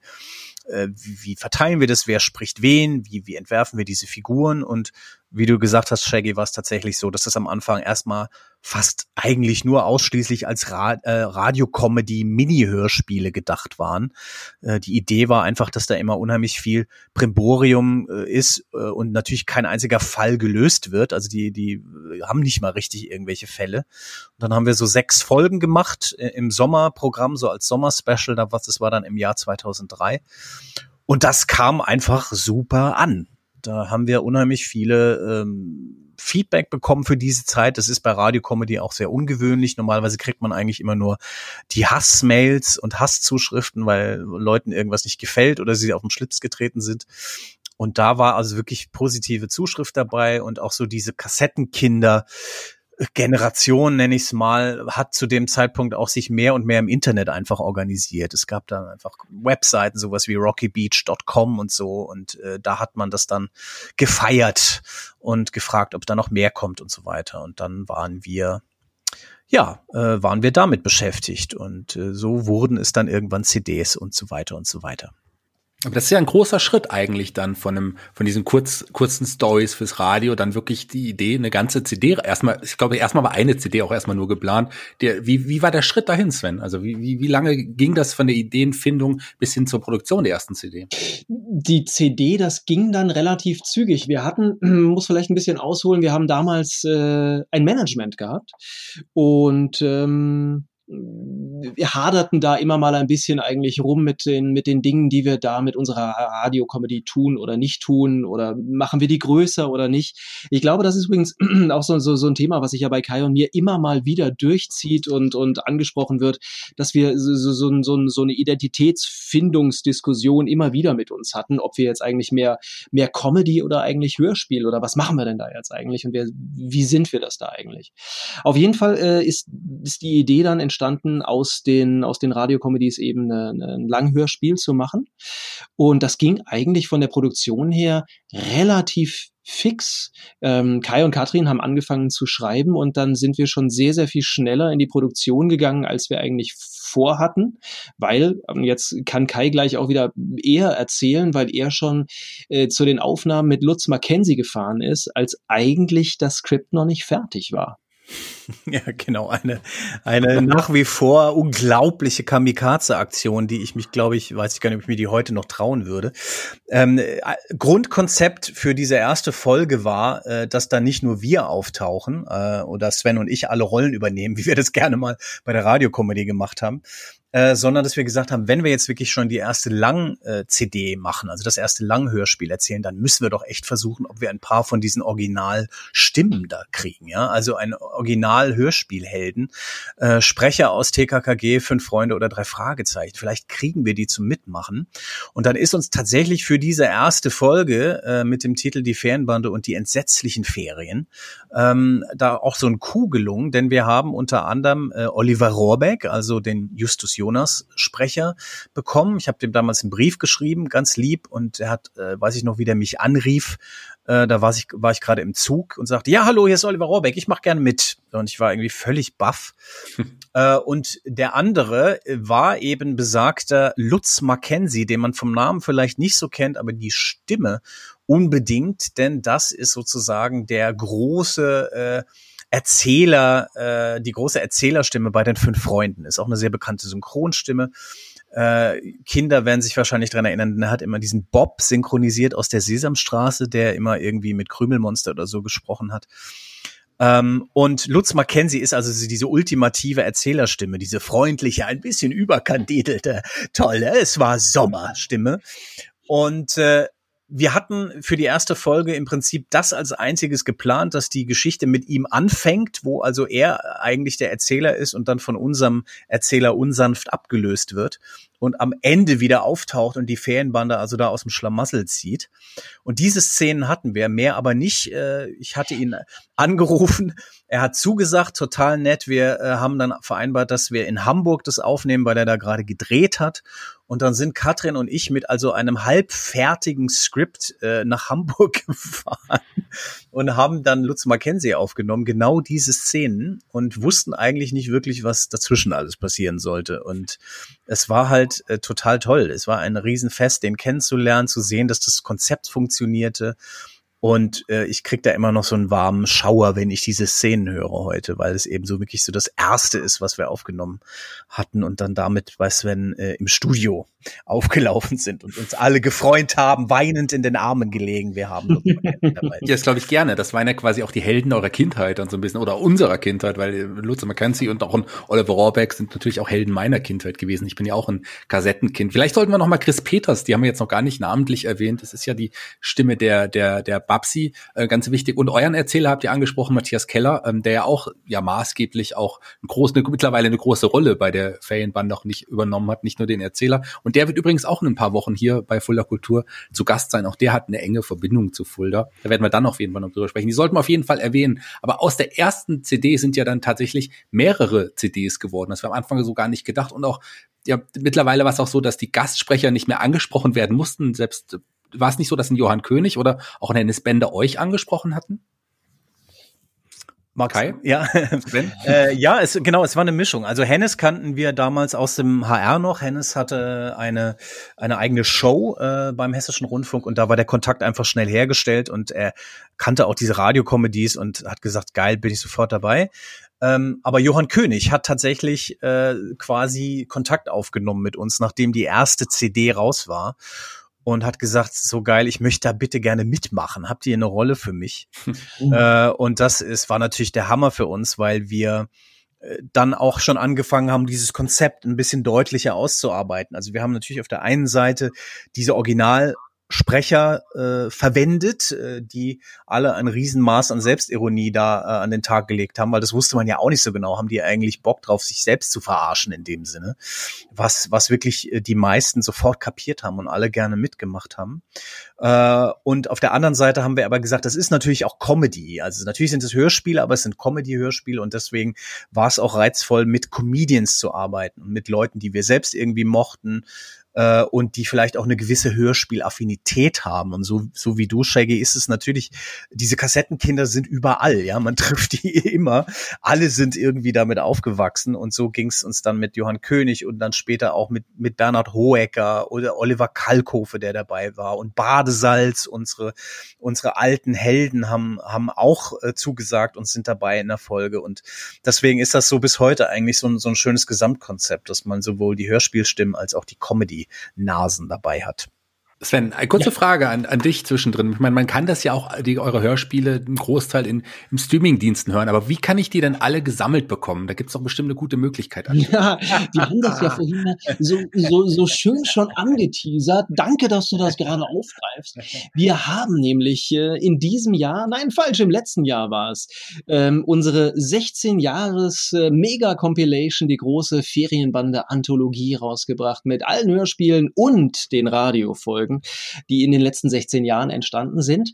C: äh, wie, wie verteilen wir das, wer spricht wen, wie, wie entwerfen wir diese Figuren und wie du gesagt hast, Shaggy, war es tatsächlich so, dass das am Anfang erstmal fast eigentlich nur ausschließlich als Ra äh, Radio-Comedy-Mini-Hörspiele gedacht waren. Äh, die Idee war einfach, dass da immer unheimlich viel Primborium äh, ist äh, und natürlich kein einziger Fall gelöst wird. Also die, die haben nicht mal richtig irgendwelche Fälle. Und dann haben wir so sechs Folgen gemacht äh, im Sommerprogramm, so als Sommer-Special, da was das war dann im Jahr 2003. Und das kam einfach super an. Da haben wir unheimlich viele ähm, Feedback bekommen für diese Zeit. Das ist bei Radiocomedy auch sehr ungewöhnlich. Normalerweise kriegt man eigentlich immer nur die Hassmails und Hasszuschriften, weil Leuten irgendwas nicht gefällt oder sie auf den Schlips getreten sind. Und da war also wirklich positive Zuschrift dabei und auch so diese Kassettenkinder, Generation, nenne ich es mal, hat zu dem Zeitpunkt auch sich mehr und mehr im Internet einfach organisiert. Es gab dann einfach Webseiten, sowas wie rockybeach.com und so. Und äh, da hat man das dann gefeiert und gefragt, ob da noch mehr kommt und so weiter. Und dann waren wir ja, äh, waren wir damit beschäftigt und äh, so wurden es dann irgendwann CDs und so weiter und so weiter.
A: Aber das ist ja ein großer Schritt eigentlich dann von einem, von diesen kurz, kurzen Stories fürs Radio, dann wirklich die Idee, eine ganze CD, erstmal, ich glaube, erstmal war eine CD auch erstmal nur geplant. Der, wie, wie war der Schritt dahin, Sven? Also wie, wie, wie lange ging das von der Ideenfindung bis hin zur Produktion der ersten CD?
B: Die CD, das ging dann relativ zügig. Wir hatten, muss vielleicht ein bisschen ausholen, wir haben damals äh, ein Management gehabt und ähm, wir haderten da immer mal ein bisschen eigentlich rum mit den, mit den Dingen, die wir da mit unserer Radiokomödie tun oder nicht tun oder machen wir die größer oder nicht. Ich glaube, das ist übrigens auch so, so, so ein Thema, was sich ja bei Kai und mir immer mal wieder durchzieht und, und angesprochen wird, dass wir so, so, so, so eine Identitätsfindungsdiskussion immer wieder mit uns hatten, ob wir jetzt eigentlich mehr, mehr Comedy oder eigentlich Hörspiel oder was machen wir denn da jetzt eigentlich und wer, wie sind wir das da eigentlich? Auf jeden Fall äh, ist, ist die Idee dann entstanden, aus den, aus den Radiocomedies eben ein Langhörspiel zu machen. Und das ging eigentlich von der Produktion her relativ fix. Ähm, Kai und Katrin haben angefangen zu schreiben und dann sind wir schon sehr, sehr viel schneller in die Produktion gegangen, als wir eigentlich vorhatten, weil ähm, jetzt kann Kai gleich auch wieder eher erzählen, weil er schon äh, zu den Aufnahmen mit Lutz Mackenzie gefahren ist, als eigentlich das Skript noch nicht fertig war.
C: Ja, genau. Eine, eine nach wie vor unglaubliche Kamikaze-Aktion, die ich mich, glaube ich, weiß ich gar nicht, ob ich mir die heute noch trauen würde. Ähm, äh, Grundkonzept für diese erste Folge war, äh, dass da nicht nur wir auftauchen äh, oder Sven und ich alle Rollen übernehmen, wie wir das gerne mal bei der Radiokomödie gemacht haben, äh, sondern dass wir gesagt haben, wenn wir jetzt wirklich schon die erste Lang-CD machen, also das erste Langhörspiel erzählen, dann müssen wir doch echt versuchen, ob wir ein paar von diesen Originalstimmen da kriegen, ja, also ein Original-Hörspielhelden, äh, Sprecher aus TKKG, Fünf Freunde oder Drei Fragezeichen, vielleicht kriegen wir die zum Mitmachen. Und dann ist uns tatsächlich für diese erste Folge äh, mit dem Titel Die Ferienbande und die entsetzlichen Ferien ähm, da auch so ein Coup gelungen, denn wir haben unter anderem äh, Oliver Rohrbeck, also den Justus Jonas Sprecher bekommen. Ich habe dem damals einen Brief geschrieben, ganz lieb, und er hat, äh, weiß ich noch, wie der mich anrief. Äh, da war ich, war ich gerade im Zug und sagte, ja, hallo, hier ist Oliver Rohrbeck, ich mache gerne mit. Und ich war irgendwie völlig baff. äh, und der andere war eben besagter Lutz Mackenzie, den man vom Namen vielleicht nicht so kennt, aber die Stimme unbedingt, denn das ist sozusagen der große äh, Erzähler, äh, die große Erzählerstimme bei den fünf Freunden. Ist auch eine sehr bekannte Synchronstimme. Äh, Kinder werden sich wahrscheinlich dran erinnern, er hat immer diesen Bob synchronisiert aus der Sesamstraße, der immer irgendwie mit Krümelmonster oder so gesprochen hat. Ähm, und Lutz Mackenzie ist also diese ultimative Erzählerstimme, diese freundliche, ein bisschen überkandidelte, tolle, es war Sommerstimme. Und äh, wir hatten für die erste Folge im Prinzip das als einziges geplant, dass die Geschichte mit ihm anfängt, wo also er eigentlich der Erzähler ist und dann von unserem Erzähler unsanft abgelöst wird und am Ende wieder auftaucht und die Ferienbande also da aus dem Schlamassel zieht. Und diese Szenen hatten wir, mehr aber nicht. Äh, ich hatte ihn angerufen, er hat zugesagt, total nett. Wir äh, haben dann vereinbart, dass wir in Hamburg das aufnehmen, weil er da gerade gedreht hat. Und dann sind Katrin und ich mit also einem halbfertigen Skript äh, nach Hamburg gefahren und haben dann Lutz Mackenzie aufgenommen, genau diese Szenen und wussten eigentlich nicht wirklich, was dazwischen alles passieren sollte. Und es war halt äh, total toll. Es war ein Riesenfest, den kennenzulernen, zu sehen, dass das Konzept funktionierte. Und äh, ich krieg da immer noch so einen warmen Schauer, wenn ich diese Szenen höre heute, weil es eben so wirklich so das Erste ist, was wir aufgenommen hatten und dann damit bei Sven äh, im Studio aufgelaufen sind und uns alle gefreut haben, weinend in den Armen gelegen. Wir haben
A: dabei. Ja, das glaube ich gerne. Das waren ja quasi auch die Helden eurer Kindheit und so ein bisschen oder unserer Kindheit, weil Lutz Mackenzie und auch ein Oliver Rohrbeck sind natürlich auch Helden meiner Kindheit gewesen. Ich bin ja auch ein Kassettenkind. Vielleicht sollten wir noch mal Chris Peters, die haben wir jetzt noch gar nicht namentlich erwähnt. Das ist ja die Stimme der der der Babsi, äh, ganz wichtig. Und euren Erzähler habt ihr angesprochen, Matthias Keller, ähm, der ja auch ja maßgeblich auch ein groß, eine, mittlerweile eine große Rolle bei der Ferienband auch nicht übernommen hat, nicht nur den Erzähler. Und der wird übrigens auch in ein paar Wochen hier bei Fulda Kultur zu Gast sein. Auch der hat eine enge Verbindung zu Fulda. Da werden wir dann auf jeden Fall noch drüber sprechen. Die sollten wir auf jeden Fall erwähnen. Aber aus der ersten CD sind ja dann tatsächlich mehrere CDs geworden. Das war am Anfang so gar nicht gedacht. Und auch ja, mittlerweile war es auch so, dass die Gastsprecher nicht mehr angesprochen werden mussten. Selbst war es nicht so, dass ein Johann König oder auch ein Hennis Bender euch angesprochen hatten?
C: Max, Kai? Ja, äh, ja, es, genau, es war eine Mischung. Also Hennes kannten wir damals aus dem HR noch. Hennes hatte eine, eine eigene Show äh, beim Hessischen Rundfunk und da war der Kontakt einfach schnell hergestellt und er kannte auch diese Radiokomedies und hat gesagt, geil, bin ich sofort dabei. Ähm, aber Johann König hat tatsächlich äh, quasi Kontakt aufgenommen mit uns, nachdem die erste CD raus war und hat gesagt, so geil, ich möchte da bitte gerne mitmachen. Habt ihr eine Rolle für mich? Mhm. Äh, und das ist, war natürlich der Hammer für uns, weil wir äh, dann auch schon angefangen haben, dieses Konzept ein bisschen deutlicher auszuarbeiten. Also wir haben natürlich auf der einen Seite diese Original Sprecher äh, verwendet, äh, die alle ein Riesenmaß an Selbstironie da äh, an den Tag gelegt haben, weil das wusste man ja auch nicht so genau. Haben die eigentlich Bock drauf, sich selbst zu verarschen in dem Sinne? Was, was wirklich äh, die meisten sofort kapiert haben und alle gerne mitgemacht haben. Äh, und auf der anderen Seite haben wir aber gesagt, das ist natürlich auch Comedy. Also natürlich sind es Hörspiele, aber es sind Comedy-Hörspiele und deswegen war es auch reizvoll, mit Comedians zu arbeiten und mit Leuten, die wir selbst irgendwie mochten äh, und die vielleicht auch eine gewisse Hörspielaffinität haben. Und so, so wie du, Shaggy, ist es natürlich, diese Kassettenkinder sind überall, ja, man trifft die immer. Alle sind irgendwie damit aufgewachsen und so ging es uns dann mit Johann König und dann später auch mit, mit Bernhard Hohecker oder Oliver Kalkofe, der dabei war und Badesalz, unsere, unsere alten Helden haben, haben auch äh, zugesagt und sind dabei in der Folge und deswegen ist das so bis heute eigentlich so ein, so ein schönes Gesamtkonzept, dass man sowohl die Hörspielstimmen als auch die Comedy Nasen dabei hat.
A: Sven, eine kurze ja. Frage an, an dich zwischendrin. Ich meine, man kann das ja auch, die, eure Hörspiele im Großteil in, im Streaming-Diensten hören, aber wie kann ich die denn alle gesammelt bekommen? Da gibt's doch bestimmt eine gute Möglichkeit.
B: Ja, die haben das ja vorhin so, so, so schön schon angeteasert. Danke, dass du das gerade aufgreifst. Wir haben nämlich äh, in diesem Jahr, nein, falsch, im letzten Jahr war es, ähm, unsere 16 Jahres äh, Mega-Compilation, die große Ferienbande Anthologie rausgebracht mit allen Hörspielen und den Radiofolgen. Folgen, die in den letzten 16 Jahren entstanden sind.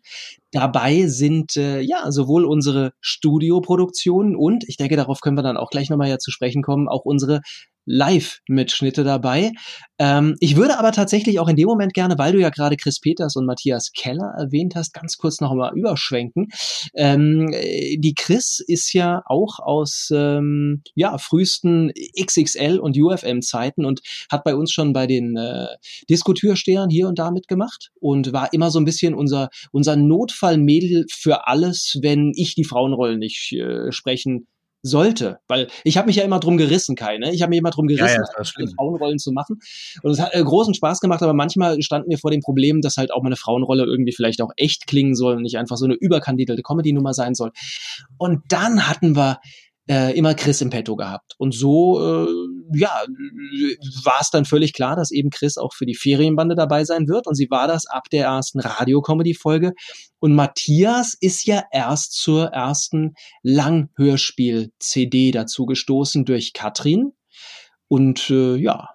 B: Dabei sind äh, ja sowohl unsere Studioproduktionen und ich denke, darauf können wir dann auch gleich nochmal ja zu sprechen kommen, auch unsere Live-Mitschnitte dabei. Ähm, ich würde aber tatsächlich auch in dem Moment gerne, weil du ja gerade Chris Peters und Matthias Keller erwähnt hast, ganz kurz noch mal überschwenken. Ähm, die Chris ist ja auch aus ähm, ja, frühesten XXL und UFM-Zeiten und hat bei uns schon bei den äh, Diskutürstehern hier und da mitgemacht und war immer so ein bisschen unser, unser Notfallmädel für alles, wenn ich die Frauenrollen nicht äh, sprechen sollte, weil ich habe mich ja immer drum gerissen, Kai, ne? Ich habe mich immer drum gerissen, ja, ja, Frauenrollen zu machen und es hat äh, großen Spaß gemacht, aber manchmal standen wir vor dem Problem, dass halt auch meine Frauenrolle irgendwie vielleicht auch echt klingen soll und nicht einfach so eine überkandidierte Comedy-Nummer sein soll. Und dann hatten wir äh, immer Chris im Petto gehabt. Und so, äh, ja, war es dann völlig klar, dass eben Chris auch für die Ferienbande dabei sein wird. Und sie war das ab der ersten Radio-Comedy-Folge. Und Matthias ist ja erst zur ersten Langhörspiel-CD dazu gestoßen durch Katrin. Und äh, ja,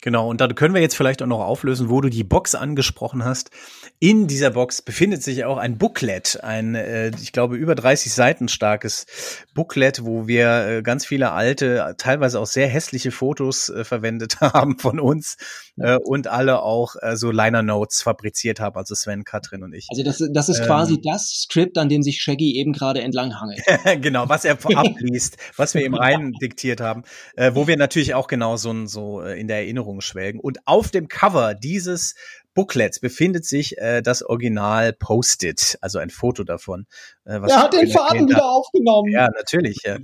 C: Genau, und dann können wir jetzt vielleicht auch noch auflösen, wo du die Box angesprochen hast. In dieser Box befindet sich auch ein Booklet, ein, äh, ich glaube, über 30 Seiten starkes Booklet, wo wir äh, ganz viele alte, teilweise auch sehr hässliche Fotos äh, verwendet haben von uns äh, und alle auch äh, so Liner Notes fabriziert haben, also Sven, Katrin und ich.
B: Also das, das ist ähm, quasi das Skript, an dem sich Shaggy eben gerade entlang hangelt.
C: genau, was er abliest, was wir ihm rein diktiert haben, äh, wo wir natürlich auch genau so, so äh, in der Erinnerung schwelgen. Und auf dem Cover dieses Booklets befindet sich äh, das Original Post-it, also ein Foto davon.
B: Äh, was er hat den Faden wieder aufgenommen.
C: Ja, natürlich. Ja.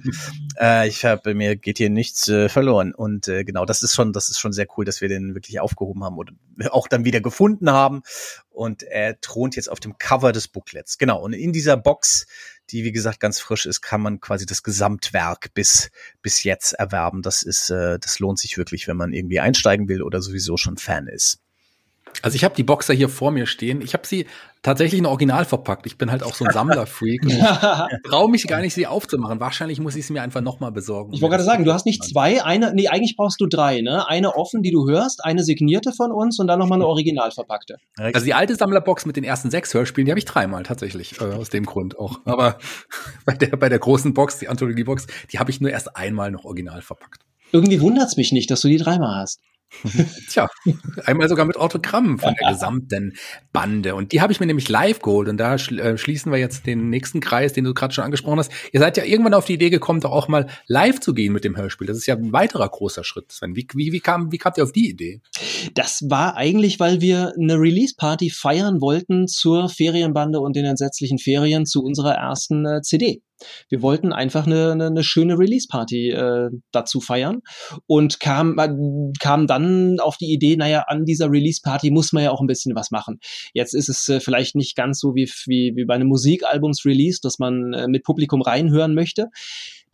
C: äh, ich habe mir geht hier nichts äh, verloren und äh, genau, das ist schon, das ist schon sehr cool, dass wir den wirklich aufgehoben haben und auch dann wieder gefunden haben. Und er thront jetzt auf dem Cover des Booklets. Genau. Und in dieser Box die wie gesagt ganz frisch ist, kann man quasi das Gesamtwerk bis bis jetzt erwerben. Das ist, äh, das lohnt sich wirklich, wenn man irgendwie einsteigen will oder sowieso schon Fan ist.
A: Also ich habe die Boxer hier vor mir stehen. Ich habe sie tatsächlich in Original verpackt. Ich bin halt auch so ein Sammlerfreak. ich traue mich gar nicht, sie aufzumachen. Wahrscheinlich muss ich sie mir einfach nochmal besorgen.
B: Ich wollte gerade sagen, du hast nicht zwei, eine, nee, eigentlich brauchst du drei, ne? Eine offen, die du hörst, eine signierte von uns und dann nochmal eine original verpackte.
A: Also die alte Sammlerbox mit den ersten sechs Hörspielen, die habe ich dreimal tatsächlich, äh, aus dem Grund auch. Aber bei der, bei der großen Box, die Anthologie-Box, die habe ich nur erst einmal noch original verpackt.
B: Irgendwie wundert's mich nicht, dass du die dreimal hast.
A: Tja, einmal sogar mit Autogrammen von der gesamten Bande. Und die habe ich mir nämlich live geholt. Und da äh, schließen wir jetzt den nächsten Kreis, den du gerade schon angesprochen hast. Ihr seid ja irgendwann auf die Idee gekommen, doch auch mal live zu gehen mit dem Hörspiel. Das ist ja ein weiterer großer Schritt, Sven. Wie, wie, wie, kam, wie kamt ihr auf die Idee?
B: Das war eigentlich, weil wir eine Release-Party feiern wollten zur Ferienbande und den entsetzlichen Ferien zu unserer ersten äh, CD. Wir wollten einfach eine, eine, eine schöne Release-Party äh, dazu feiern und kam, äh, kam dann auf die Idee, naja, an dieser Release-Party muss man ja auch ein bisschen was machen. Jetzt ist es äh, vielleicht nicht ganz so wie, wie, wie bei einem Musikalbums-Release, dass man äh, mit Publikum reinhören möchte.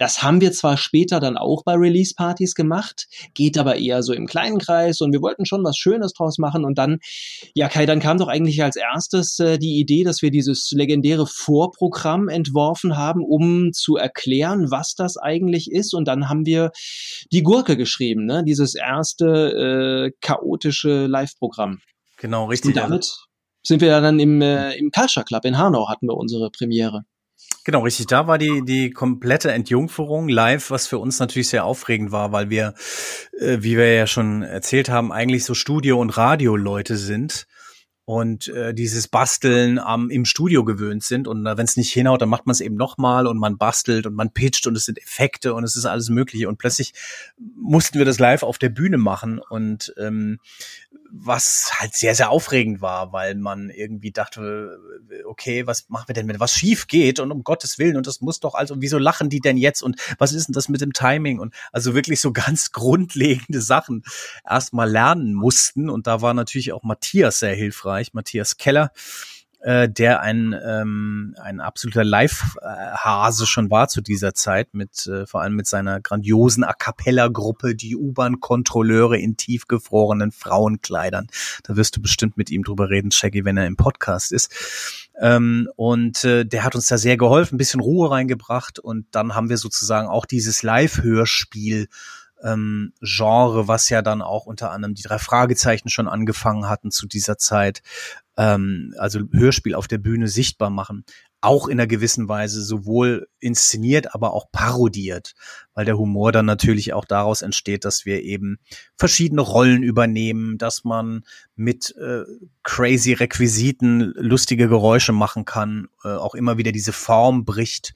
B: Das haben wir zwar später dann auch bei Release-Partys gemacht, geht aber eher so im kleinen Kreis und wir wollten schon was Schönes draus machen und dann, ja Kai, dann kam doch eigentlich als erstes äh, die Idee, dass wir dieses legendäre Vorprogramm entworfen haben, um zu erklären, was das eigentlich ist und dann haben wir die Gurke geschrieben, ne? dieses erste äh, chaotische Live-Programm.
C: Genau, richtig.
B: Und damit sind wir dann im, äh, im Culture Club in Hanau hatten wir unsere Premiere.
C: Genau, richtig. Da war die, die komplette Entjungferung live, was für uns natürlich sehr aufregend war, weil wir, äh, wie wir ja schon erzählt haben, eigentlich so Studio- und Radioleute sind und äh, dieses Basteln am im Studio gewöhnt sind. Und wenn es nicht hinhaut, dann macht man es eben nochmal und man bastelt und man pitcht und es sind Effekte und es ist alles mögliche. Und plötzlich mussten wir das live auf der Bühne machen. Und ähm, was halt sehr, sehr aufregend war, weil man irgendwie dachte, okay, was machen wir denn, wenn was schief geht? Und um Gottes Willen und das muss doch also, wieso lachen die denn jetzt? Und was ist denn das mit dem Timing? Und also wirklich so ganz grundlegende Sachen erstmal lernen mussten. Und da war natürlich auch Matthias sehr hilfreich, Matthias Keller, äh, der ein, ähm, ein absoluter Live-Hase schon war zu dieser Zeit, mit äh, vor allem mit seiner grandiosen A cappella-Gruppe, die U-Bahn-Kontrolleure in tiefgefrorenen Frauenkleidern. Da wirst du bestimmt mit ihm drüber reden, Shaggy, wenn er im Podcast ist. Ähm, und äh, der hat uns da sehr geholfen, ein bisschen Ruhe reingebracht und dann haben wir sozusagen auch dieses Live-Hörspiel ähm, Genre, was ja dann auch unter anderem die drei Fragezeichen schon angefangen hatten zu dieser Zeit, ähm, also Hörspiel auf der Bühne sichtbar machen, auch in einer gewissen Weise sowohl inszeniert, aber auch parodiert, weil der Humor dann natürlich auch daraus entsteht, dass wir eben verschiedene Rollen übernehmen, dass man mit äh, crazy Requisiten lustige Geräusche machen kann, äh, auch immer wieder diese Form bricht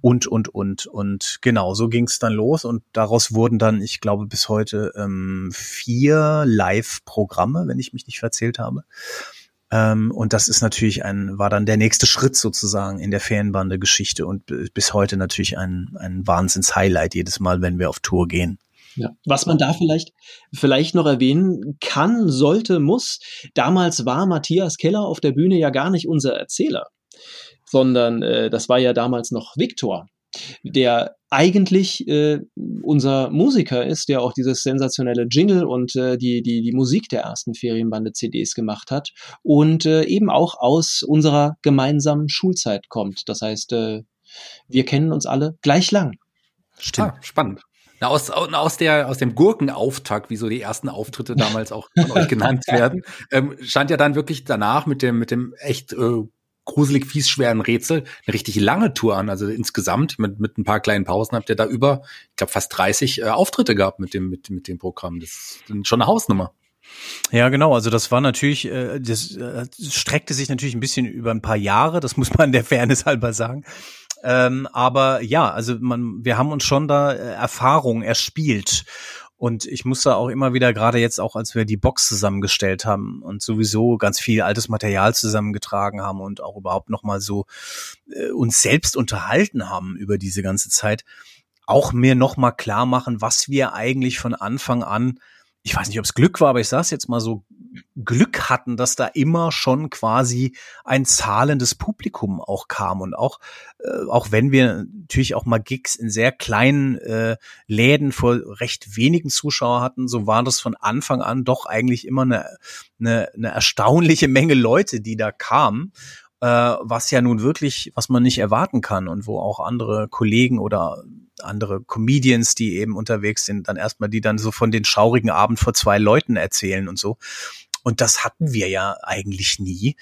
C: und, und, und. Und genau, so ging es dann los und daraus wurden dann, ich glaube, bis heute ähm, vier Live-Programme, wenn ich mich nicht verzählt habe. Ähm, und das ist natürlich ein, war dann der nächste Schritt sozusagen in der Ferienbande-Geschichte und bis heute natürlich ein, ein Wahnsinns-Highlight jedes Mal, wenn wir auf Tour gehen.
B: Ja. Was man da vielleicht, vielleicht noch erwähnen kann, sollte, muss, damals war Matthias Keller auf der Bühne ja gar nicht unser Erzähler, sondern äh, das war ja damals noch Viktor, der eigentlich äh, unser Musiker ist, der auch dieses sensationelle Jingle und äh, die, die, die Musik der ersten Ferienbande-CDs gemacht hat und äh, eben auch aus unserer gemeinsamen Schulzeit kommt. Das heißt, äh, wir kennen uns alle gleich lang.
A: Stimmt. Ah, spannend. Na, aus, aus, der, aus dem Gurkenauftakt, wie so die ersten Auftritte damals auch von euch genannt werden, ähm, stand ja dann wirklich danach mit dem, mit dem echt äh, gruselig fies schweren Rätsel eine richtig lange Tour an. Also insgesamt mit, mit ein paar kleinen Pausen habt ihr da über, ich glaube, fast 30 äh, Auftritte gehabt mit dem, mit, mit dem Programm. Das ist schon eine Hausnummer.
C: Ja, genau. Also das war natürlich, äh, das äh, streckte sich natürlich ein bisschen über ein paar Jahre. Das muss man der Fairness halber sagen. Ähm, aber ja, also man, wir haben uns schon da äh, Erfahrung erspielt und ich musste auch immer wieder, gerade jetzt auch, als wir die Box zusammengestellt haben und sowieso ganz viel altes Material zusammengetragen haben und auch überhaupt nochmal so äh, uns selbst unterhalten haben über diese ganze Zeit, auch mir nochmal klar machen, was wir eigentlich von Anfang an ich weiß nicht, ob es Glück war, aber ich saß jetzt mal so, Glück hatten, dass da immer schon quasi ein zahlendes Publikum auch kam und auch äh, auch wenn wir natürlich auch mal Gigs in sehr kleinen äh, Läden vor recht wenigen Zuschauer hatten, so war das von Anfang an doch eigentlich immer eine, eine, eine erstaunliche Menge Leute, die da kamen äh, was ja nun wirklich, was man nicht erwarten kann und wo auch andere Kollegen oder andere Comedians, die eben unterwegs sind, dann erstmal die dann so von den schaurigen Abend vor zwei Leuten erzählen und so. Und das hatten wir ja eigentlich nie.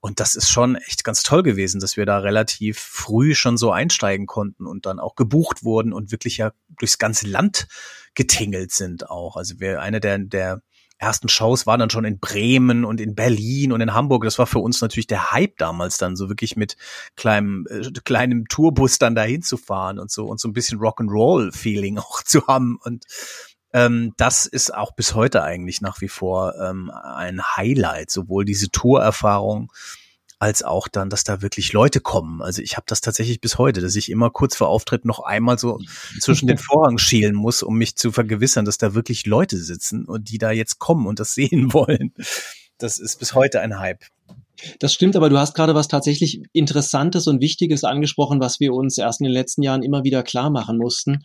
C: Und das ist schon echt ganz toll gewesen, dass wir da relativ früh schon so einsteigen konnten und dann auch gebucht wurden und wirklich ja durchs ganze Land getingelt sind auch. Also wir, eine der, der ersten Shows waren dann schon in Bremen und in Berlin und in Hamburg. Das war für uns natürlich der Hype damals dann, so wirklich mit kleinem, äh, kleinem Tourbus dann dahin zu fahren und so und so ein bisschen Rock'n'Roll-Feeling auch zu haben. Und ähm, das ist auch bis heute eigentlich nach wie vor ähm, ein Highlight, sowohl diese Tourerfahrung als auch dann, dass da wirklich Leute kommen. Also ich habe das tatsächlich bis heute, dass ich immer kurz vor Auftritt noch einmal so zwischen den Vorhang schielen muss, um mich zu vergewissern, dass da wirklich Leute sitzen und die da jetzt kommen und das sehen wollen. Das ist bis heute ein Hype.
B: Das stimmt, aber du hast gerade was tatsächlich Interessantes und Wichtiges angesprochen, was wir uns erst in den letzten Jahren immer wieder klar machen mussten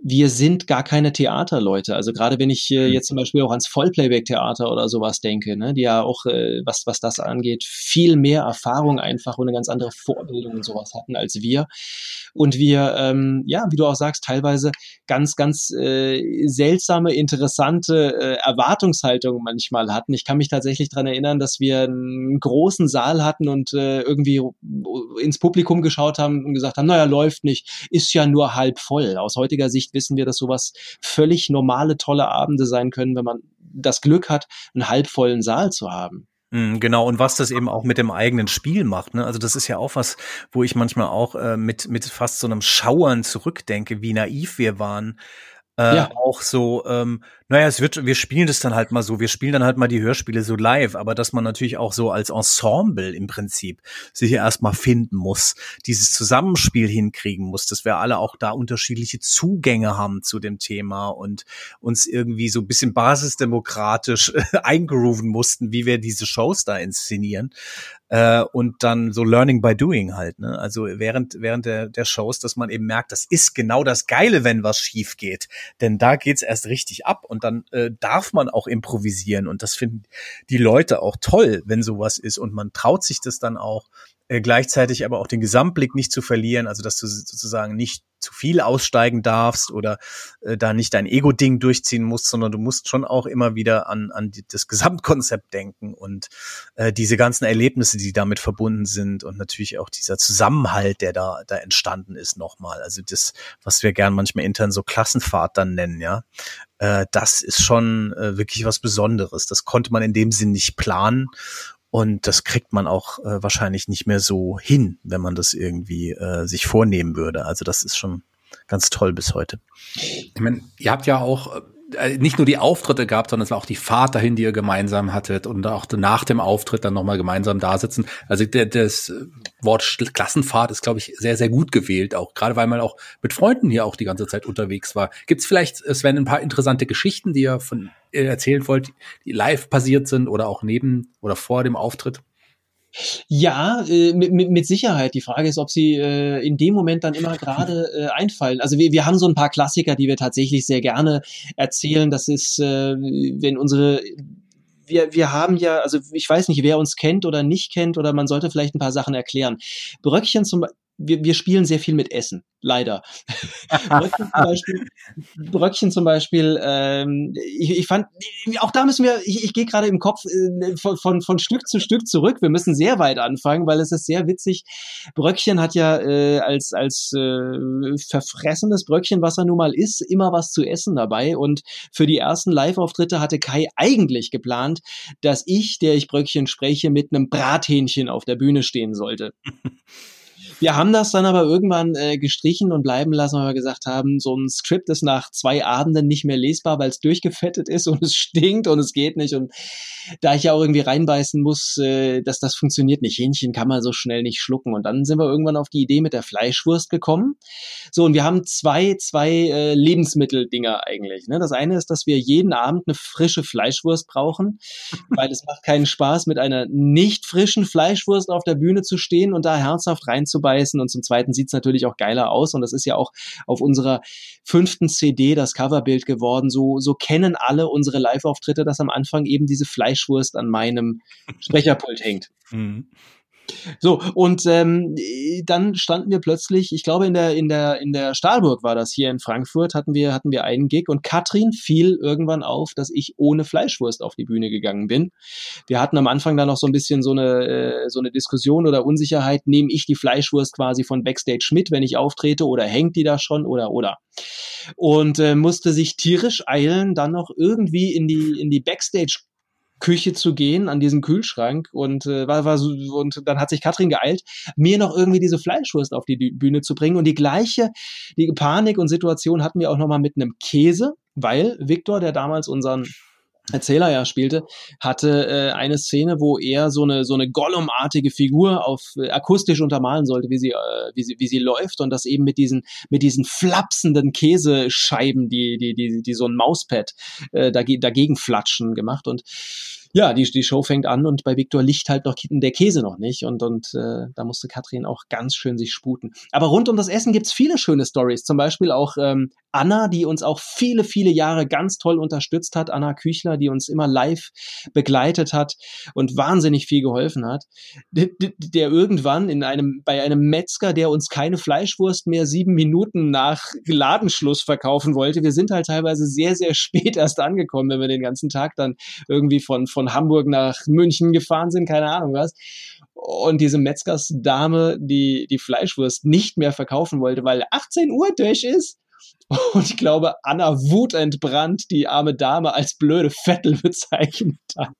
B: wir sind gar keine Theaterleute. Also gerade wenn ich äh, jetzt zum Beispiel auch ans Vollplayback-Theater oder sowas denke, ne, die ja auch, äh, was, was das angeht, viel mehr Erfahrung einfach und eine ganz andere Vorbildung und sowas hatten als wir. Und wir, ähm, ja, wie du auch sagst, teilweise ganz, ganz äh, seltsame, interessante äh, Erwartungshaltungen manchmal hatten. Ich kann mich tatsächlich dran erinnern, dass wir einen großen Saal hatten und äh, irgendwie ins Publikum geschaut haben und gesagt haben, naja, läuft nicht, ist ja nur halb voll. Aus heutiger Sicht wissen wir, dass sowas völlig normale, tolle Abende sein können, wenn man das Glück hat, einen halbvollen Saal zu haben.
C: Mhm, genau, und was das eben auch mit dem eigenen Spiel macht. Ne? Also das ist ja auch was, wo ich manchmal auch äh, mit, mit fast so einem Schauern zurückdenke, wie naiv wir waren. Äh, ja. Auch so, ähm, naja, es wird, wir spielen das dann halt mal so, wir spielen dann halt mal die Hörspiele so live, aber dass man natürlich auch so als Ensemble im Prinzip sich erstmal finden muss, dieses Zusammenspiel hinkriegen muss, dass wir alle auch da unterschiedliche Zugänge haben zu dem Thema und uns irgendwie so ein bisschen basisdemokratisch eingrooven mussten, wie wir diese Shows da inszenieren. Äh, und dann so Learning by Doing halt, ne? Also während, während der, der Shows, dass man eben merkt, das ist genau das Geile, wenn was schief geht. Denn da geht's erst richtig ab und und dann äh, darf man auch improvisieren. Und das finden die Leute auch toll, wenn sowas ist. Und man traut sich das dann auch äh, gleichzeitig aber auch den Gesamtblick nicht zu verlieren, also dass du sozusagen nicht zu viel aussteigen darfst oder äh, da nicht dein Ego-Ding durchziehen musst, sondern du musst schon auch immer wieder an, an die, das Gesamtkonzept denken und äh, diese ganzen Erlebnisse, die damit verbunden sind und natürlich auch dieser Zusammenhalt, der da, da entstanden ist nochmal. Also das, was wir gern manchmal intern so Klassenfahrt dann nennen, ja. Äh, das ist schon äh, wirklich was Besonderes. Das konnte man in dem Sinn nicht planen und das kriegt man auch äh, wahrscheinlich nicht mehr so hin, wenn man das irgendwie äh, sich vornehmen würde. Also das ist schon ganz toll bis heute.
A: Ich meine, ihr habt ja auch äh, nicht nur die Auftritte gehabt, sondern es war auch die Fahrt dahin, die ihr gemeinsam hattet und auch nach dem Auftritt dann nochmal gemeinsam da sitzen. Also der, das Wort Klassenfahrt ist, glaube ich, sehr, sehr gut gewählt, auch gerade weil man auch mit Freunden hier auch die ganze Zeit unterwegs war. Gibt es vielleicht, Sven, ein paar interessante Geschichten, die ihr von ihr erzählen wollt, die live passiert sind oder auch neben oder vor dem Auftritt?
B: Ja, äh, mit, mit Sicherheit. Die Frage ist, ob sie äh, in dem Moment dann immer gerade äh, einfallen. Also wir, wir haben so ein paar Klassiker, die wir tatsächlich sehr gerne erzählen. Das ist, äh, wenn unsere wir, wir haben ja, also ich weiß nicht, wer uns kennt oder nicht kennt, oder man sollte vielleicht ein paar Sachen erklären. Bröckchen zum wir, wir spielen sehr viel mit Essen, leider. Bröckchen zum Beispiel, Bröckchen zum Beispiel ähm, ich, ich fand, auch da müssen wir, ich, ich gehe gerade im Kopf äh, von, von, von Stück zu Stück zurück. Wir müssen sehr weit anfangen, weil es ist sehr witzig. Bröckchen hat ja äh, als, als äh, verfressenes Bröckchen, was er nun mal ist, immer was zu essen dabei. Und für die ersten Live-Auftritte hatte Kai eigentlich geplant, dass ich, der ich Bröckchen spreche, mit einem Brathähnchen auf der Bühne stehen sollte. Wir haben das dann aber irgendwann äh, gestrichen und bleiben lassen, weil wir gesagt haben, so ein Skript ist nach zwei Abenden nicht mehr lesbar, weil es durchgefettet ist und es stinkt und es geht nicht. Und da ich ja auch irgendwie reinbeißen muss, äh, dass das funktioniert nicht. Hähnchen kann man so schnell nicht schlucken. Und dann sind wir irgendwann auf die Idee mit der Fleischwurst gekommen. So, und wir haben zwei, zwei äh, Lebensmitteldinger eigentlich. Ne? Das eine ist, dass wir jeden Abend eine frische Fleischwurst brauchen, weil es macht keinen Spaß, mit einer nicht frischen Fleischwurst auf der Bühne zu stehen und da herzhaft reinzubeißen beißen und zum Zweiten sieht es natürlich auch geiler aus und das ist ja auch auf unserer fünften CD das Coverbild geworden. So, so kennen alle unsere Live-Auftritte, dass am Anfang eben diese Fleischwurst an meinem Sprecherpult hängt. Mhm. So, und ähm, dann standen wir plötzlich, ich glaube in der, in der, in der Stahlburg war das hier in Frankfurt, hatten wir, hatten wir einen Gig und Katrin fiel irgendwann auf, dass ich ohne Fleischwurst auf die Bühne gegangen bin. Wir hatten am Anfang da noch so ein bisschen so eine, äh, so eine Diskussion oder Unsicherheit, nehme ich die Fleischwurst quasi von Backstage mit, wenn ich auftrete, oder hängt die da schon oder oder. Und äh, musste sich tierisch eilen, dann noch irgendwie in die, in die Backstage Küche zu gehen, an diesen Kühlschrank und äh, war, war so, und dann hat sich Katrin geeilt, mir noch irgendwie diese Fleischwurst auf die Bühne zu bringen. Und die gleiche die Panik und Situation hatten wir auch nochmal mit einem Käse, weil Viktor, der damals unseren Erzähler ja spielte, hatte äh, eine Szene, wo er so eine so eine Gollum-artige Figur auf äh, akustisch untermalen sollte, wie sie äh, wie sie wie sie läuft und das eben mit diesen mit diesen flapsenden Käsescheiben, die die die die so ein Mauspad äh, dagegen, dagegen flatschen gemacht. Und ja, die, die Show fängt an und bei Viktor liegt halt noch der Käse noch nicht und, und äh, da musste Katrin auch ganz schön sich sputen. Aber rund um das Essen gibt's viele schöne Stories. Zum Beispiel auch ähm, Anna, die uns auch viele, viele Jahre ganz toll unterstützt hat. Anna Küchler, die uns immer live begleitet hat und wahnsinnig viel geholfen hat. Der, der irgendwann in einem, bei einem Metzger, der uns keine Fleischwurst mehr sieben Minuten nach Ladenschluss verkaufen wollte. Wir sind halt teilweise sehr, sehr spät erst angekommen, wenn wir den ganzen Tag dann irgendwie von, von von Hamburg nach München gefahren sind, keine Ahnung was. Und diese Metzgersdame, die die Fleischwurst nicht mehr verkaufen wollte, weil 18 Uhr durch ist. Und ich glaube, Anna wutentbrannt die arme Dame als blöde Vettel bezeichnet hat.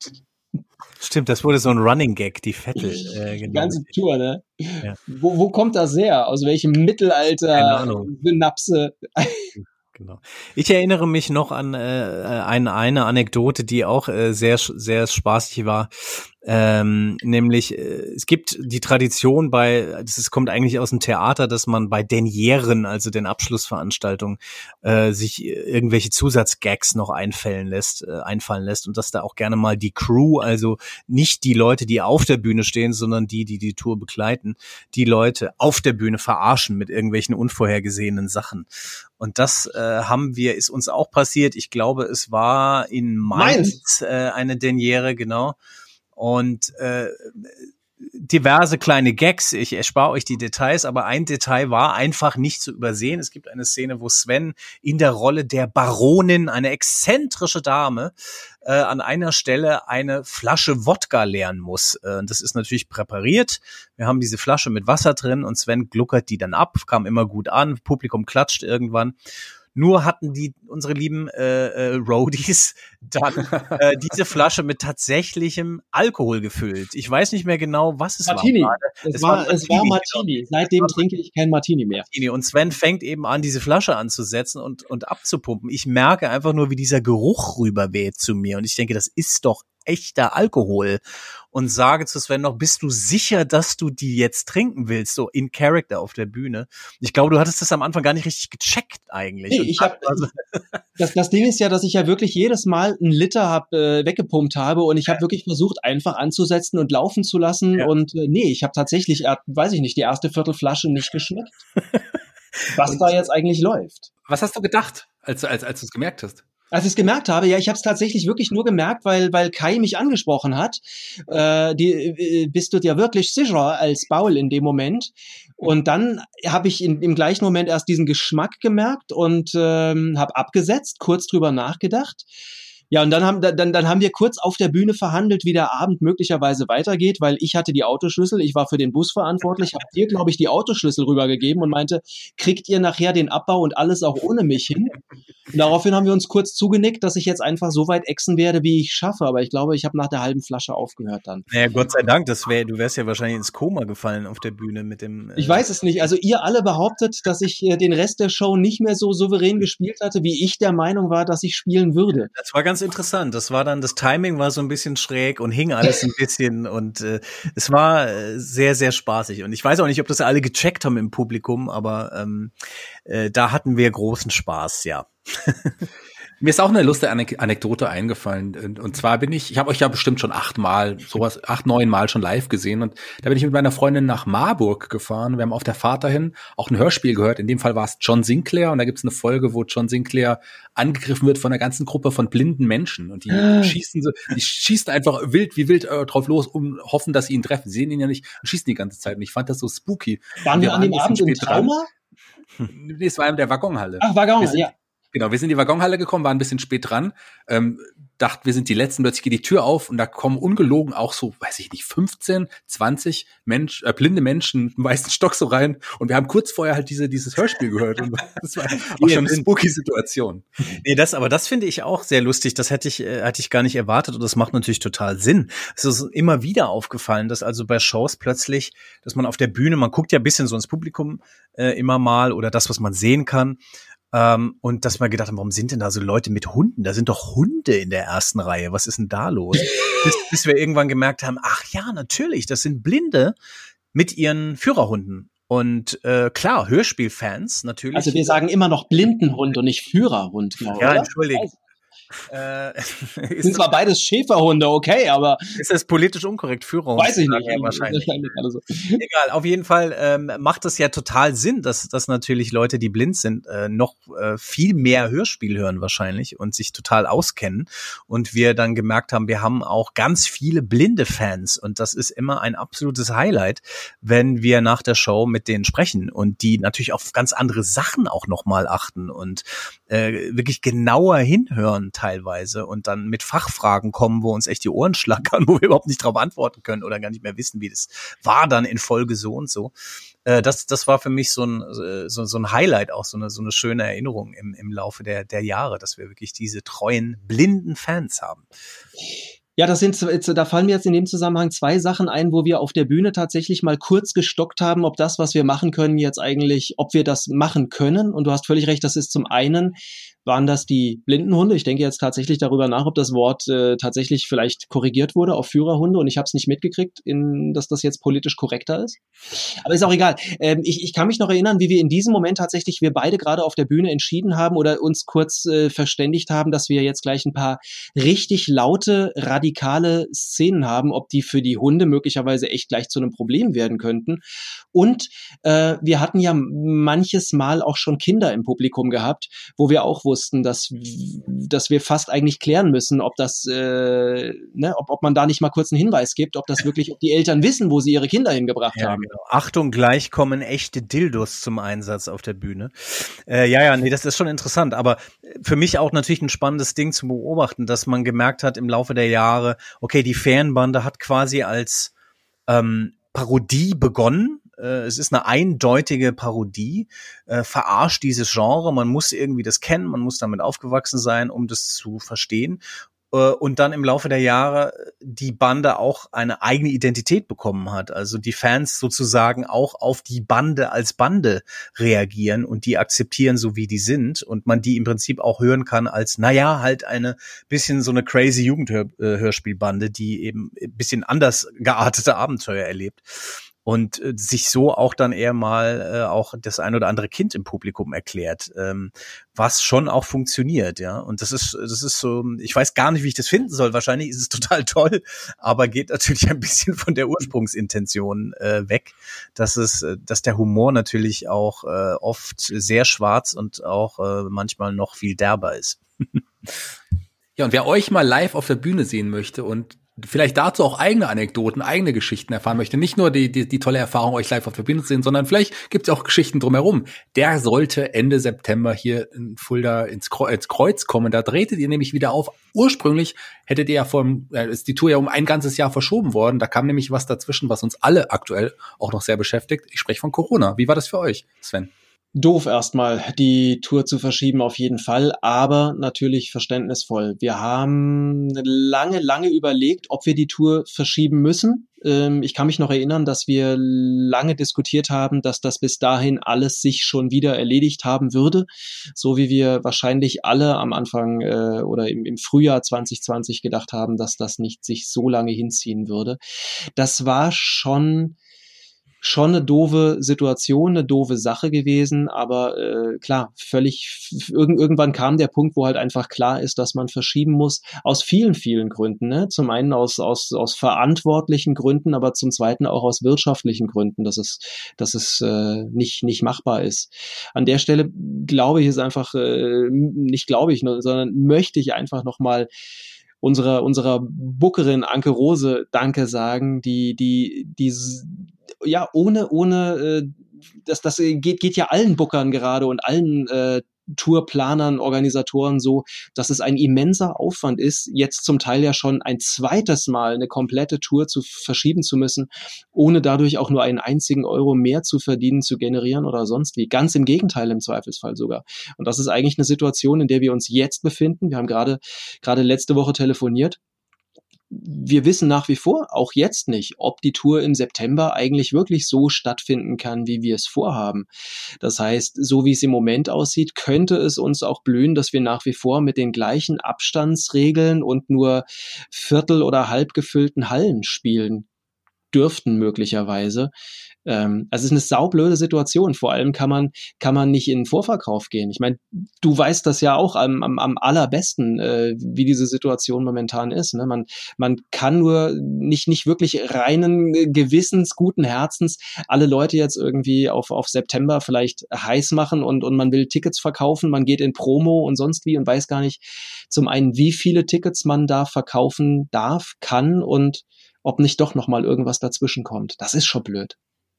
C: Stimmt, das wurde so ein Running Gag, die Vettel.
B: Äh, genau. Die ganze Tour, ne? Ja. Wo, wo kommt das her? Aus welchem Mittelalter Synapse?
C: Genau. Ich erinnere mich noch an äh, eine, eine Anekdote, die auch äh, sehr, sehr spaßig war. Ähm, nämlich, äh, es gibt die Tradition bei, das kommt eigentlich aus dem Theater, dass man bei Denieren, also den Abschlussveranstaltungen, äh, sich irgendwelche Zusatzgags noch einfallen lässt, äh, einfallen lässt und dass da auch gerne mal die Crew, also nicht die Leute, die auf der Bühne stehen, sondern die, die die Tour begleiten, die Leute auf der Bühne verarschen mit irgendwelchen unvorhergesehenen Sachen. Und das äh, haben wir, ist uns auch passiert. Ich glaube, es war in Mainz, Mainz. Äh, eine Deniere, genau und äh, diverse kleine Gags. Ich erspare euch die Details, aber ein Detail war einfach nicht zu übersehen. Es gibt eine Szene, wo Sven in der Rolle der Baronin, eine exzentrische Dame, äh, an einer Stelle eine Flasche Wodka leeren muss. Äh, das ist natürlich präpariert. Wir haben diese Flasche mit Wasser drin und Sven gluckert die dann ab, kam immer gut an, Publikum klatscht irgendwann. Nur hatten die unsere lieben äh, äh, Roadies dann äh, diese Flasche mit tatsächlichem Alkohol gefüllt. Ich weiß nicht mehr genau, was es
B: Martini. war. Es, es war, war es war Martini. Genau. Seitdem trinke ich kein Martini mehr. Martini.
C: Und Sven fängt eben an, diese Flasche anzusetzen und, und abzupumpen. Ich merke einfach nur, wie dieser Geruch rüberweht zu mir. Und ich denke, das ist doch echter Alkohol und sage zu Sven noch, bist du sicher, dass du die jetzt trinken willst, so in Character auf der Bühne? Ich glaube, du hattest das am Anfang gar nicht richtig gecheckt eigentlich.
B: Nee, ich hab, also das, das Ding ist ja, dass ich ja wirklich jedes Mal einen Liter hab, äh, weggepumpt habe und ich ja. habe wirklich versucht, einfach anzusetzen und laufen zu lassen. Ja. Und äh, nee, ich habe tatsächlich, äh, weiß ich nicht, die erste Viertelflasche nicht geschmeckt. was da jetzt eigentlich läuft.
A: Was hast du gedacht, als, als, als du es gemerkt hast?
B: Als ich es gemerkt habe, ja, ich habe es tatsächlich wirklich nur gemerkt, weil, weil Kai mich angesprochen hat. Äh, die, äh, bist du dir wirklich sicher als Baul in dem Moment? Und dann habe ich in, im gleichen Moment erst diesen Geschmack gemerkt und ähm, habe abgesetzt, kurz drüber nachgedacht ja, und dann haben, dann, dann haben wir kurz auf der Bühne verhandelt, wie der Abend möglicherweise weitergeht, weil ich hatte die Autoschlüssel, ich war für den Bus verantwortlich, habe dir, glaube ich, die Autoschlüssel rübergegeben und meinte, kriegt ihr nachher den Abbau und alles auch ohne mich hin? Und daraufhin haben wir uns kurz zugenickt, dass ich jetzt einfach so weit exen werde, wie ich schaffe. Aber ich glaube, ich habe nach der halben Flasche aufgehört dann.
C: Naja, Gott sei Dank, das wär, du wärst ja wahrscheinlich ins Koma gefallen auf der Bühne mit dem.
B: Äh ich weiß es nicht. Also ihr alle behauptet, dass ich äh, den Rest der Show nicht mehr so souverän gespielt hatte, wie ich der Meinung war, dass ich spielen würde.
C: Das war ganz ganz interessant. Das war dann, das Timing war so ein bisschen schräg und hing alles ein bisschen und äh, es war äh, sehr, sehr spaßig. Und ich weiß auch nicht, ob das alle gecheckt haben im Publikum, aber ähm, äh, da hatten wir großen Spaß, ja.
A: Mir ist auch eine lustige Anekdote eingefallen. Und zwar bin ich, ich habe euch ja bestimmt schon achtmal, sowas, acht, neun Mal schon live gesehen. Und da bin ich mit meiner Freundin nach Marburg gefahren. Wir haben auf der Fahrt dahin auch ein Hörspiel gehört. In dem Fall war es John Sinclair. Und da gibt es eine Folge, wo John Sinclair angegriffen wird von einer ganzen Gruppe von blinden Menschen. Und die ah. schießen so, die schießen einfach wild, wie wild äh, drauf los, um hoffen, dass sie ihn treffen. Sie sehen ihn ja nicht und schießen die ganze Zeit. Und ich fand das so spooky.
B: Waren wir, wir an dem Abend im Trauma?
A: Dran. Nee, es war in der Waggonhalle.
B: Ach, Waggonhalle, ja.
A: Genau, wir sind in die Waggonhalle gekommen, waren ein bisschen spät dran, ähm, dachten, wir sind die Letzten, plötzlich geht die Tür auf und da kommen ungelogen auch so, weiß ich nicht, 15, 20 Mensch, äh, blinde Menschen im weißen Stock so rein und wir haben kurz vorher halt diese, dieses Hörspiel gehört und das war auch schon eine spooky Situation.
C: Nee, das, aber das finde ich auch sehr lustig, das hätte ich, äh, hätte ich gar nicht erwartet und das macht natürlich total Sinn. Es ist immer wieder aufgefallen, dass also bei Shows plötzlich, dass man auf der Bühne, man guckt ja ein bisschen so ins Publikum äh, immer mal oder das, was man sehen kann ähm, und dass wir gedacht haben, warum sind denn da so Leute mit Hunden? Da sind doch Hunde in der ersten Reihe. Was ist denn da los? bis, bis wir irgendwann gemerkt haben, ach ja, natürlich, das sind Blinde mit ihren Führerhunden. Und äh, klar, Hörspielfans natürlich.
B: Also wir sagen immer noch Blindenhund und nicht Führerhund,
C: genau. Ja, entschuldigung.
B: Äh, sind zwar beides Schäferhunde, okay, aber.
C: Ist das politisch unkorrekt? Führung?
B: Weiß ich nicht. Ja,
C: wahrscheinlich. So. Egal, auf jeden Fall ähm, macht es ja total Sinn, dass, dass natürlich Leute, die blind sind, äh, noch äh, viel mehr Hörspiel hören wahrscheinlich und sich total auskennen. Und wir dann gemerkt haben, wir haben auch ganz viele blinde Fans und das ist immer ein absolutes Highlight, wenn wir nach der Show mit denen sprechen und die natürlich auf ganz andere Sachen auch nochmal achten und äh, wirklich genauer hinhören teilweise und dann mit Fachfragen kommen, wo uns echt die Ohren schlackern, wo wir überhaupt nicht darauf antworten können oder gar nicht mehr wissen, wie das war dann in Folge so und so. Äh, das, das war für mich so ein, äh, so, so ein Highlight, auch so eine, so eine schöne Erinnerung im, im Laufe der, der Jahre, dass wir wirklich diese treuen, blinden Fans haben.
B: Ja, das sind, da fallen mir jetzt in dem Zusammenhang zwei Sachen ein, wo wir auf der Bühne tatsächlich mal kurz gestockt haben, ob das, was wir machen können, jetzt eigentlich, ob wir das machen können. Und du hast völlig recht, das ist zum einen waren das die Blindenhunde. Ich denke jetzt tatsächlich darüber nach, ob das Wort äh, tatsächlich vielleicht korrigiert wurde auf Führerhunde und ich habe es nicht mitgekriegt, in, dass das jetzt politisch korrekter ist. Aber ist auch egal. Ähm, ich, ich kann mich noch erinnern, wie wir in diesem Moment tatsächlich, wir beide gerade auf der Bühne entschieden haben oder uns kurz äh, verständigt haben, dass wir jetzt gleich ein paar richtig laute, radikale Szenen haben, ob die für die Hunde möglicherweise echt gleich zu einem Problem werden könnten. Und äh, wir hatten ja manches Mal auch schon Kinder im Publikum gehabt, wo wir auch wussten, dass, dass wir fast eigentlich klären müssen, ob das, äh, ne, ob, ob man da nicht mal kurz einen Hinweis gibt, ob das wirklich, ob die Eltern wissen, wo sie ihre Kinder hingebracht ja, haben. Genau.
C: Achtung, gleich kommen echte Dildos zum Einsatz auf der Bühne. Äh, ja, ja, nee, das ist schon interessant, aber für mich auch natürlich ein spannendes Ding zu beobachten, dass man gemerkt hat im Laufe der Jahre, okay, die Fernbande hat quasi als ähm, Parodie begonnen, äh, es ist eine eindeutige Parodie, äh, verarscht dieses Genre. Man muss irgendwie das kennen, man muss damit aufgewachsen sein, um das zu verstehen äh, und dann im Laufe der Jahre die Bande auch eine eigene Identität bekommen hat. Also die Fans sozusagen auch auf die Bande als Bande reagieren und die akzeptieren, so wie die sind und man die im Prinzip auch hören kann als, naja, halt eine bisschen so eine crazy Jugendhörspielbande, die eben ein bisschen anders geartete Abenteuer erlebt und äh, sich so auch dann eher mal äh, auch das ein oder andere Kind im Publikum erklärt, ähm, was schon auch funktioniert, ja. Und das ist, das ist so, ich weiß gar nicht, wie ich das finden soll. Wahrscheinlich ist es total toll, aber geht natürlich ein bisschen von der Ursprungsintention äh, weg, dass es, äh, dass der Humor natürlich auch äh, oft sehr schwarz und auch äh, manchmal noch viel derber ist.
A: Ja, und wer euch mal live auf der Bühne sehen möchte und vielleicht dazu auch eigene Anekdoten, eigene Geschichten erfahren möchte, nicht nur die, die, die tolle Erfahrung, euch live auf zu sehen, sondern vielleicht gibt es auch Geschichten drumherum. Der sollte Ende September hier in Fulda ins Kreuz, ins Kreuz kommen. Da drehtet ihr nämlich wieder auf. Ursprünglich hättet ihr ja vom, äh, ist die Tour ja um ein ganzes Jahr verschoben worden. Da kam nämlich was dazwischen, was uns alle aktuell auch noch sehr beschäftigt. Ich spreche von Corona. Wie war das für euch, Sven?
B: Doof erstmal, die Tour zu verschieben auf jeden Fall, aber natürlich verständnisvoll. Wir haben lange, lange überlegt, ob wir die Tour verschieben müssen. Ähm, ich kann mich noch erinnern, dass wir lange diskutiert haben, dass das bis dahin alles sich schon wieder erledigt haben würde, so wie wir wahrscheinlich alle am Anfang äh, oder im, im Frühjahr 2020 gedacht haben, dass das nicht sich so lange hinziehen würde. Das war schon schon eine doofe Situation, eine doofe Sache gewesen, aber äh, klar, völlig irg irgendwann kam der Punkt, wo halt einfach klar ist, dass man verschieben muss, aus vielen, vielen Gründen. Ne? Zum einen aus, aus, aus verantwortlichen Gründen, aber zum zweiten auch aus wirtschaftlichen Gründen, dass es, dass es äh, nicht, nicht machbar ist. An der Stelle glaube ich, ist einfach, äh, nicht glaube ich, sondern möchte ich einfach nochmal unserer, unserer Bookerin Anke Rose Danke sagen, die, die, die, ja, ohne, ohne, äh, das, das geht, geht ja allen Bookern gerade und allen äh, Tourplanern, Organisatoren so, dass es ein immenser Aufwand ist, jetzt zum Teil ja schon ein zweites Mal eine komplette Tour zu verschieben zu müssen, ohne dadurch auch nur einen einzigen Euro mehr zu verdienen, zu generieren oder sonst wie. Ganz im Gegenteil im Zweifelsfall sogar. Und das ist eigentlich eine Situation, in der wir uns jetzt befinden. Wir haben gerade, gerade letzte Woche telefoniert wir wissen nach wie vor, auch jetzt nicht, ob die Tour im September eigentlich wirklich so stattfinden kann, wie wir es vorhaben. Das heißt, so wie es im Moment aussieht, könnte es uns auch blühen, dass wir nach wie vor mit den gleichen Abstandsregeln und nur viertel- oder halb gefüllten Hallen spielen dürften möglicherweise. Ähm, also es ist eine saublöde Situation. Vor allem kann man, kann man nicht in den Vorverkauf gehen. Ich meine, du weißt das ja auch am, am, am allerbesten, äh, wie diese Situation momentan ist. Ne? Man, man kann nur nicht, nicht wirklich reinen Gewissens, guten Herzens alle Leute jetzt irgendwie auf, auf September vielleicht heiß machen und, und man will Tickets verkaufen, man geht in Promo und sonst wie und weiß gar nicht zum einen, wie viele Tickets man da verkaufen darf, kann und ob nicht doch noch mal irgendwas dazwischen kommt. Das ist schon blöd.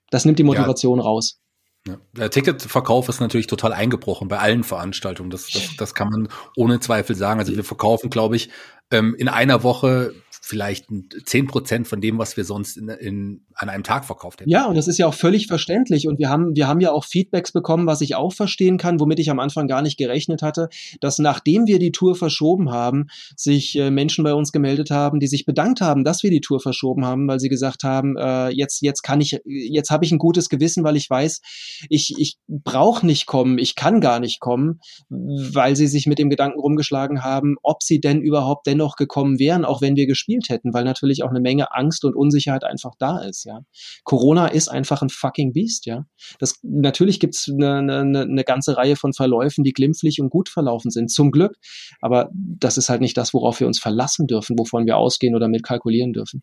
B: Das nimmt die Motivation ja. raus.
A: Ja. Der Ticketverkauf ist natürlich total eingebrochen bei allen Veranstaltungen. Das, das, das kann man ohne Zweifel sagen. Also wir verkaufen, glaube ich, ähm, in einer Woche vielleicht zehn Prozent von dem, was wir sonst in, in, an einem Tag verkauft hätten.
B: Ja, und das ist ja auch völlig verständlich. Und wir haben, wir haben ja auch Feedbacks bekommen, was ich auch verstehen kann, womit ich am Anfang gar nicht gerechnet hatte, dass nachdem wir die Tour verschoben haben, sich äh, Menschen bei uns gemeldet haben, die sich bedankt haben, dass wir die Tour verschoben haben, weil sie gesagt haben, äh, jetzt, jetzt kann ich, jetzt habe ich ein gutes Gewissen, weil ich weiß, ich, ich brauche nicht kommen, ich kann gar nicht kommen, weil sie sich mit dem Gedanken rumgeschlagen haben, ob sie denn überhaupt dennoch gekommen wären, auch wenn wir gespielt gespielt hätten, weil natürlich auch eine Menge Angst und Unsicherheit einfach da ist, ja. Corona ist einfach ein fucking Beast, ja. Das, natürlich gibt's eine, eine, eine ganze Reihe von Verläufen, die glimpflich und gut verlaufen sind, zum Glück. Aber das ist halt nicht das, worauf wir uns verlassen dürfen, wovon wir ausgehen oder mit kalkulieren dürfen.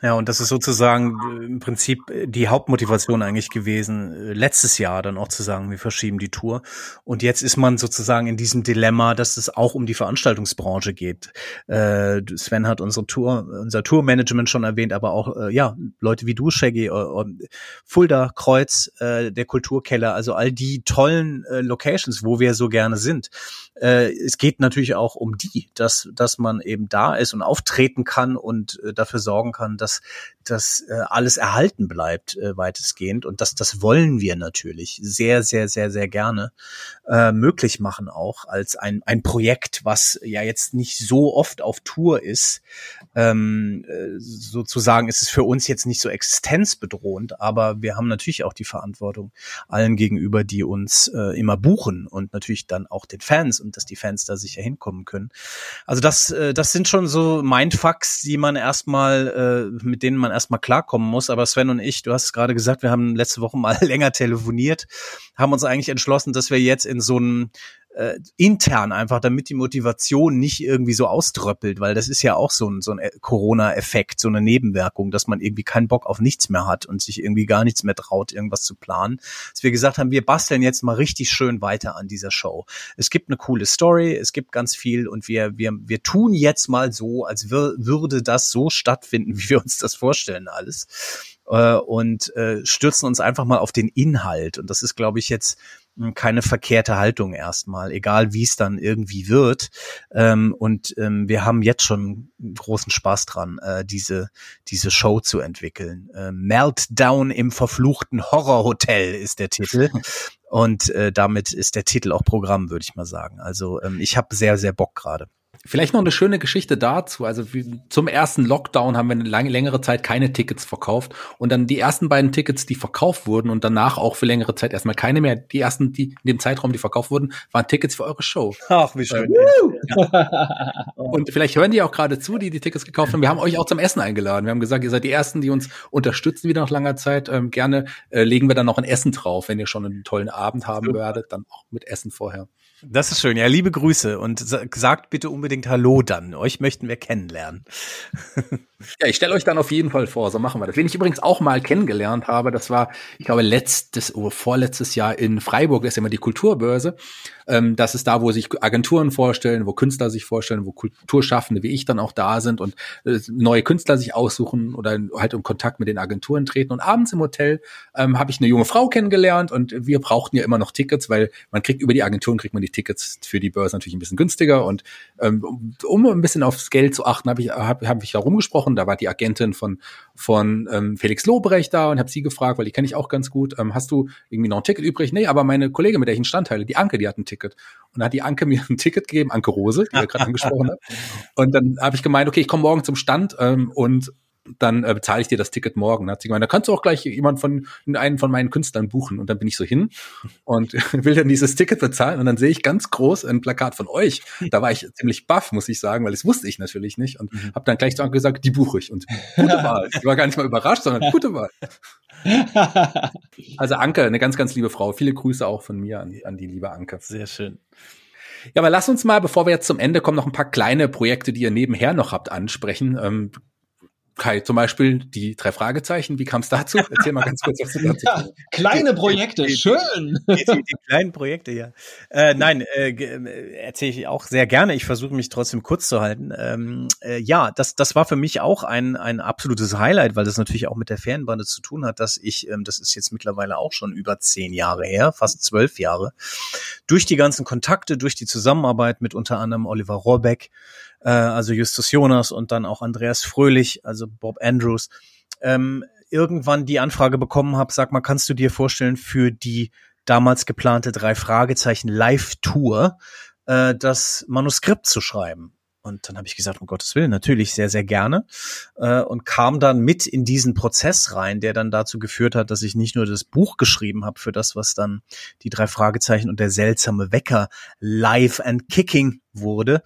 C: Ja, und das ist sozusagen äh, im Prinzip äh, die Hauptmotivation eigentlich gewesen, äh, letztes Jahr dann auch zu sagen, wir verschieben die Tour. Und jetzt ist man sozusagen in diesem Dilemma, dass es auch um die Veranstaltungsbranche geht. Äh, Sven hat unsere Tour, unser Tourmanagement schon erwähnt, aber auch, äh, ja, Leute wie du, Shaggy, äh, Fulda, Kreuz, der Kulturkeller, also all die tollen Locations, wo wir so gerne sind. Äh, es geht natürlich auch um die, dass, dass man eben da ist und auftreten kann und äh, dafür sorgen kann, dass dass äh, alles erhalten bleibt äh, weitestgehend. Und das das wollen wir natürlich sehr sehr sehr sehr gerne äh, möglich machen auch als ein ein Projekt was ja jetzt nicht so oft auf Tour ist. Ähm, äh, sozusagen ist es für uns jetzt nicht so existenzbedrohend aber wir haben natürlich auch die Verantwortung allen gegenüber die uns äh, immer buchen und natürlich dann auch den Fans und dass die Fans da sicher hinkommen können also das äh, das sind schon so Mindfucks die man erstmal äh, mit denen man erstmal klarkommen muss. Aber Sven und ich, du hast es gerade gesagt, wir haben letzte Woche mal länger telefoniert, haben uns eigentlich entschlossen, dass wir jetzt in so einem äh, intern einfach, damit die Motivation nicht irgendwie so auströppelt, weil das ist ja auch so ein, so ein äh, Corona-Effekt, so eine Nebenwirkung, dass man irgendwie keinen Bock auf nichts mehr hat und sich irgendwie gar nichts mehr traut, irgendwas zu planen. Dass wir gesagt haben, wir basteln jetzt mal richtig schön weiter an dieser Show. Es gibt eine coole Story, es gibt ganz viel und wir, wir, wir tun jetzt mal so, als wür würde das so stattfinden, wie wir uns das vorstellen alles. Äh, und äh, stürzen uns einfach mal auf den Inhalt. Und das ist, glaube ich, jetzt keine verkehrte Haltung erstmal, egal wie es dann irgendwie wird. Ähm, und ähm, wir haben jetzt schon großen Spaß dran, äh, diese, diese Show zu entwickeln. Äh, Meltdown im verfluchten Horrorhotel ist der Titel. Und äh, damit ist der Titel auch Programm, würde ich mal sagen. Also ähm, ich habe sehr, sehr Bock gerade.
A: Vielleicht noch eine schöne Geschichte dazu. Also wie, zum ersten Lockdown haben wir eine lange, längere Zeit keine Tickets verkauft und dann die ersten beiden Tickets, die verkauft wurden und danach auch für längere Zeit erstmal keine mehr. Die ersten, die in dem Zeitraum, die verkauft wurden, waren Tickets für eure Show.
C: Ach, wie schön.
A: Ja. Und vielleicht hören die auch gerade zu, die die Tickets gekauft haben. Wir haben euch auch zum Essen eingeladen. Wir haben gesagt, ihr seid die ersten, die uns unterstützen wieder nach langer Zeit. Ähm, gerne äh, legen wir dann noch ein Essen drauf, wenn ihr schon einen tollen Abend haben Super. werdet, dann auch mit Essen vorher.
C: Das ist schön. Ja, liebe Grüße und sagt bitte unbedingt Hallo dann. Euch möchten wir kennenlernen.
A: ja, ich stelle euch dann auf jeden Fall vor. So machen wir das. Wen ich übrigens auch mal kennengelernt habe, das war, ich glaube, letztes oder vorletztes Jahr in Freiburg, das ist immer die Kulturbörse. Ähm, das ist da, wo sich Agenturen vorstellen, wo Künstler sich vorstellen, wo Kulturschaffende wie ich dann auch da sind und äh, neue Künstler sich aussuchen oder halt in Kontakt mit den Agenturen treten. Und abends im Hotel ähm, habe ich eine junge Frau kennengelernt und wir brauchten ja immer noch Tickets, weil man kriegt über die Agenturen kriegt man die Tickets für die Börse natürlich ein bisschen günstiger. Und ähm, um ein bisschen aufs Geld zu achten, habe ich, hab, hab ich da rumgesprochen. Da war die Agentin von, von ähm, Felix Lobrecht da und habe sie gefragt, weil die kenne ich auch ganz gut. Ähm, hast du irgendwie noch ein Ticket übrig? Nee, aber meine Kollegin, mit der ich einen Stand teile, die Anke, die hat ein Ticket. Und dann hat die Anke mir ein Ticket gegeben, Anke Rose, die ihr gerade angesprochen habt. Und dann habe ich gemeint, okay, ich komme morgen zum Stand ähm, und dann äh, bezahle ich dir das Ticket morgen. Dann hat sie gemeint, da kannst du auch gleich jemand von einen von meinen Künstlern buchen. Und dann bin ich so hin und will dann dieses Ticket bezahlen und dann sehe ich ganz groß ein Plakat von euch. Da war ich ziemlich baff, muss ich sagen, weil das wusste ich natürlich nicht und mhm. habe dann gleich so gesagt, die buche ich und gute Wahl. Ich war gar nicht mal überrascht, sondern gute Wahl. also Anke, eine ganz, ganz liebe Frau. Viele Grüße auch von mir an, an die liebe Anke.
C: Sehr schön.
A: Ja, aber lass uns mal, bevor wir jetzt zum Ende kommen, noch ein paar kleine Projekte, die ihr nebenher noch habt, ansprechen. Ähm, Kai, zum Beispiel die drei Fragezeichen, wie kam es dazu? Erzähl mal ganz kurz, was du dazu
B: ja, Kleine Projekte, die, schön.
C: Die, die, die, kleinen Projekte, ja. Äh, nein, äh, äh, erzähle ich auch sehr gerne. Ich versuche mich trotzdem kurz zu halten. Ähm, äh, ja, das, das war für mich auch ein, ein absolutes Highlight, weil das natürlich auch mit der Fernbande zu tun hat, dass ich, ähm, das ist jetzt mittlerweile auch schon über zehn Jahre her, fast zwölf Jahre, durch die ganzen Kontakte, durch die Zusammenarbeit mit unter anderem Oliver Rohrbeck, äh, also Justus Jonas und dann auch Andreas Fröhlich, also Bob Andrews, ähm, irgendwann die Anfrage bekommen habe, sag mal, kannst du dir vorstellen, für die damals geplante drei Fragezeichen Live-Tour äh, das Manuskript zu schreiben? Und dann habe ich gesagt, um Gottes Willen, natürlich sehr, sehr gerne. Äh, und kam dann mit in diesen Prozess rein, der dann dazu geführt hat, dass ich nicht nur das Buch geschrieben habe für das, was dann die drei Fragezeichen und der seltsame Wecker live and kicking wurde,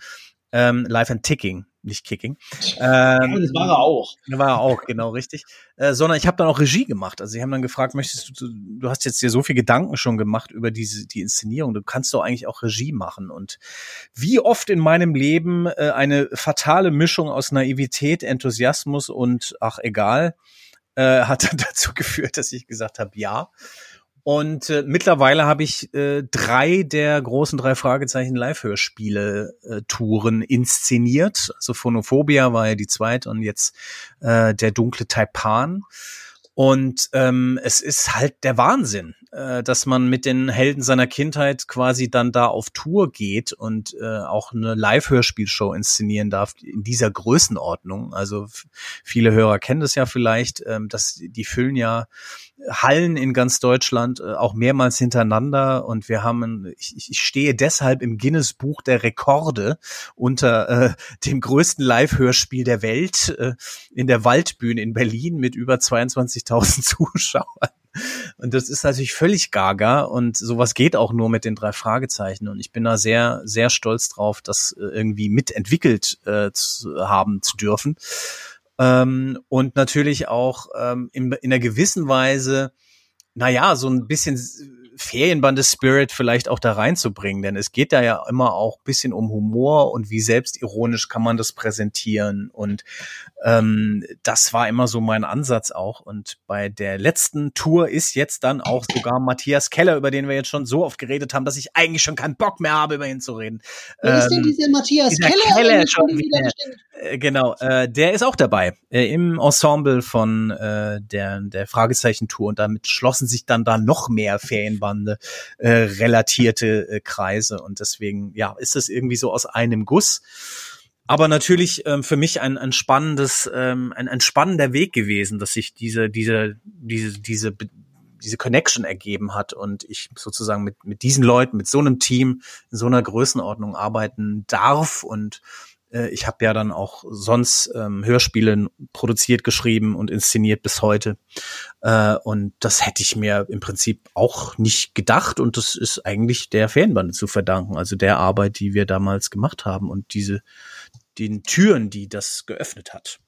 C: ähm, Live and Ticking, nicht Kicking.
B: Ähm, das war er auch.
C: War er auch, genau, richtig. Äh, sondern ich habe dann auch Regie gemacht. Also sie haben dann gefragt, möchtest du, du hast jetzt dir so viel Gedanken schon gemacht über diese die Inszenierung, du kannst doch eigentlich auch Regie machen. Und wie oft in meinem Leben äh, eine fatale Mischung aus Naivität, Enthusiasmus und ach egal, äh, hat dann dazu geführt, dass ich gesagt habe, ja. Und äh, mittlerweile habe ich äh, drei der großen drei Fragezeichen Live-Hörspiele äh, inszeniert. Also Phonophobia war ja die zweite und jetzt äh, der dunkle Taipan. Und ähm, es ist halt der Wahnsinn, äh, dass man mit den Helden seiner Kindheit quasi dann da auf Tour geht und äh, auch eine Live-Hörspielshow inszenieren darf in dieser Größenordnung. Also viele Hörer kennen das ja vielleicht, ähm, dass die füllen ja Hallen in ganz Deutschland, äh, auch mehrmals hintereinander. Und wir haben, ich, ich stehe deshalb im Guinness Buch der Rekorde unter äh, dem größten Live-Hörspiel der Welt äh, in der Waldbühne in Berlin mit über 22.000 Zuschauern. Und das ist natürlich völlig gaga und sowas geht auch nur mit den drei Fragezeichen. Und ich bin da sehr, sehr stolz drauf, das äh, irgendwie mitentwickelt äh, zu haben zu dürfen. Ähm, und natürlich auch ähm, in, in einer gewissen Weise, naja, so ein bisschen Ferienbande-Spirit vielleicht auch da reinzubringen, denn es geht da ja immer auch bisschen um Humor und wie selbstironisch kann man das präsentieren und ähm, das war immer so mein Ansatz auch und bei der letzten Tour ist jetzt dann auch sogar Matthias Keller, über den wir jetzt schon so oft geredet haben, dass ich eigentlich schon keinen Bock mehr habe, über ihn zu reden.
B: Wer ähm, ist denn ähm, dieser Matthias dieser Keller?
C: Keller schon wieder. Äh, genau, äh, der ist auch dabei äh, im Ensemble von äh, der, der Fragezeichen-Tour und damit schlossen sich dann da noch mehr Ferienbande äh, relatierte äh, Kreise und deswegen, ja, ist es irgendwie so aus einem Guss. Aber natürlich ähm, für mich ein, ein spannendes, ähm, ein, ein spannender Weg gewesen, dass ich diese, diese, diese, diese diese Connection ergeben hat und ich sozusagen mit, mit diesen Leuten, mit so einem Team in so einer Größenordnung arbeiten darf und äh, ich habe ja dann auch sonst ähm, Hörspiele produziert, geschrieben und inszeniert bis heute. Äh, und das hätte ich mir im Prinzip auch nicht gedacht. Und das ist eigentlich der Fanbande zu verdanken, also der Arbeit, die wir damals gemacht haben und diese den Türen, die das geöffnet hat.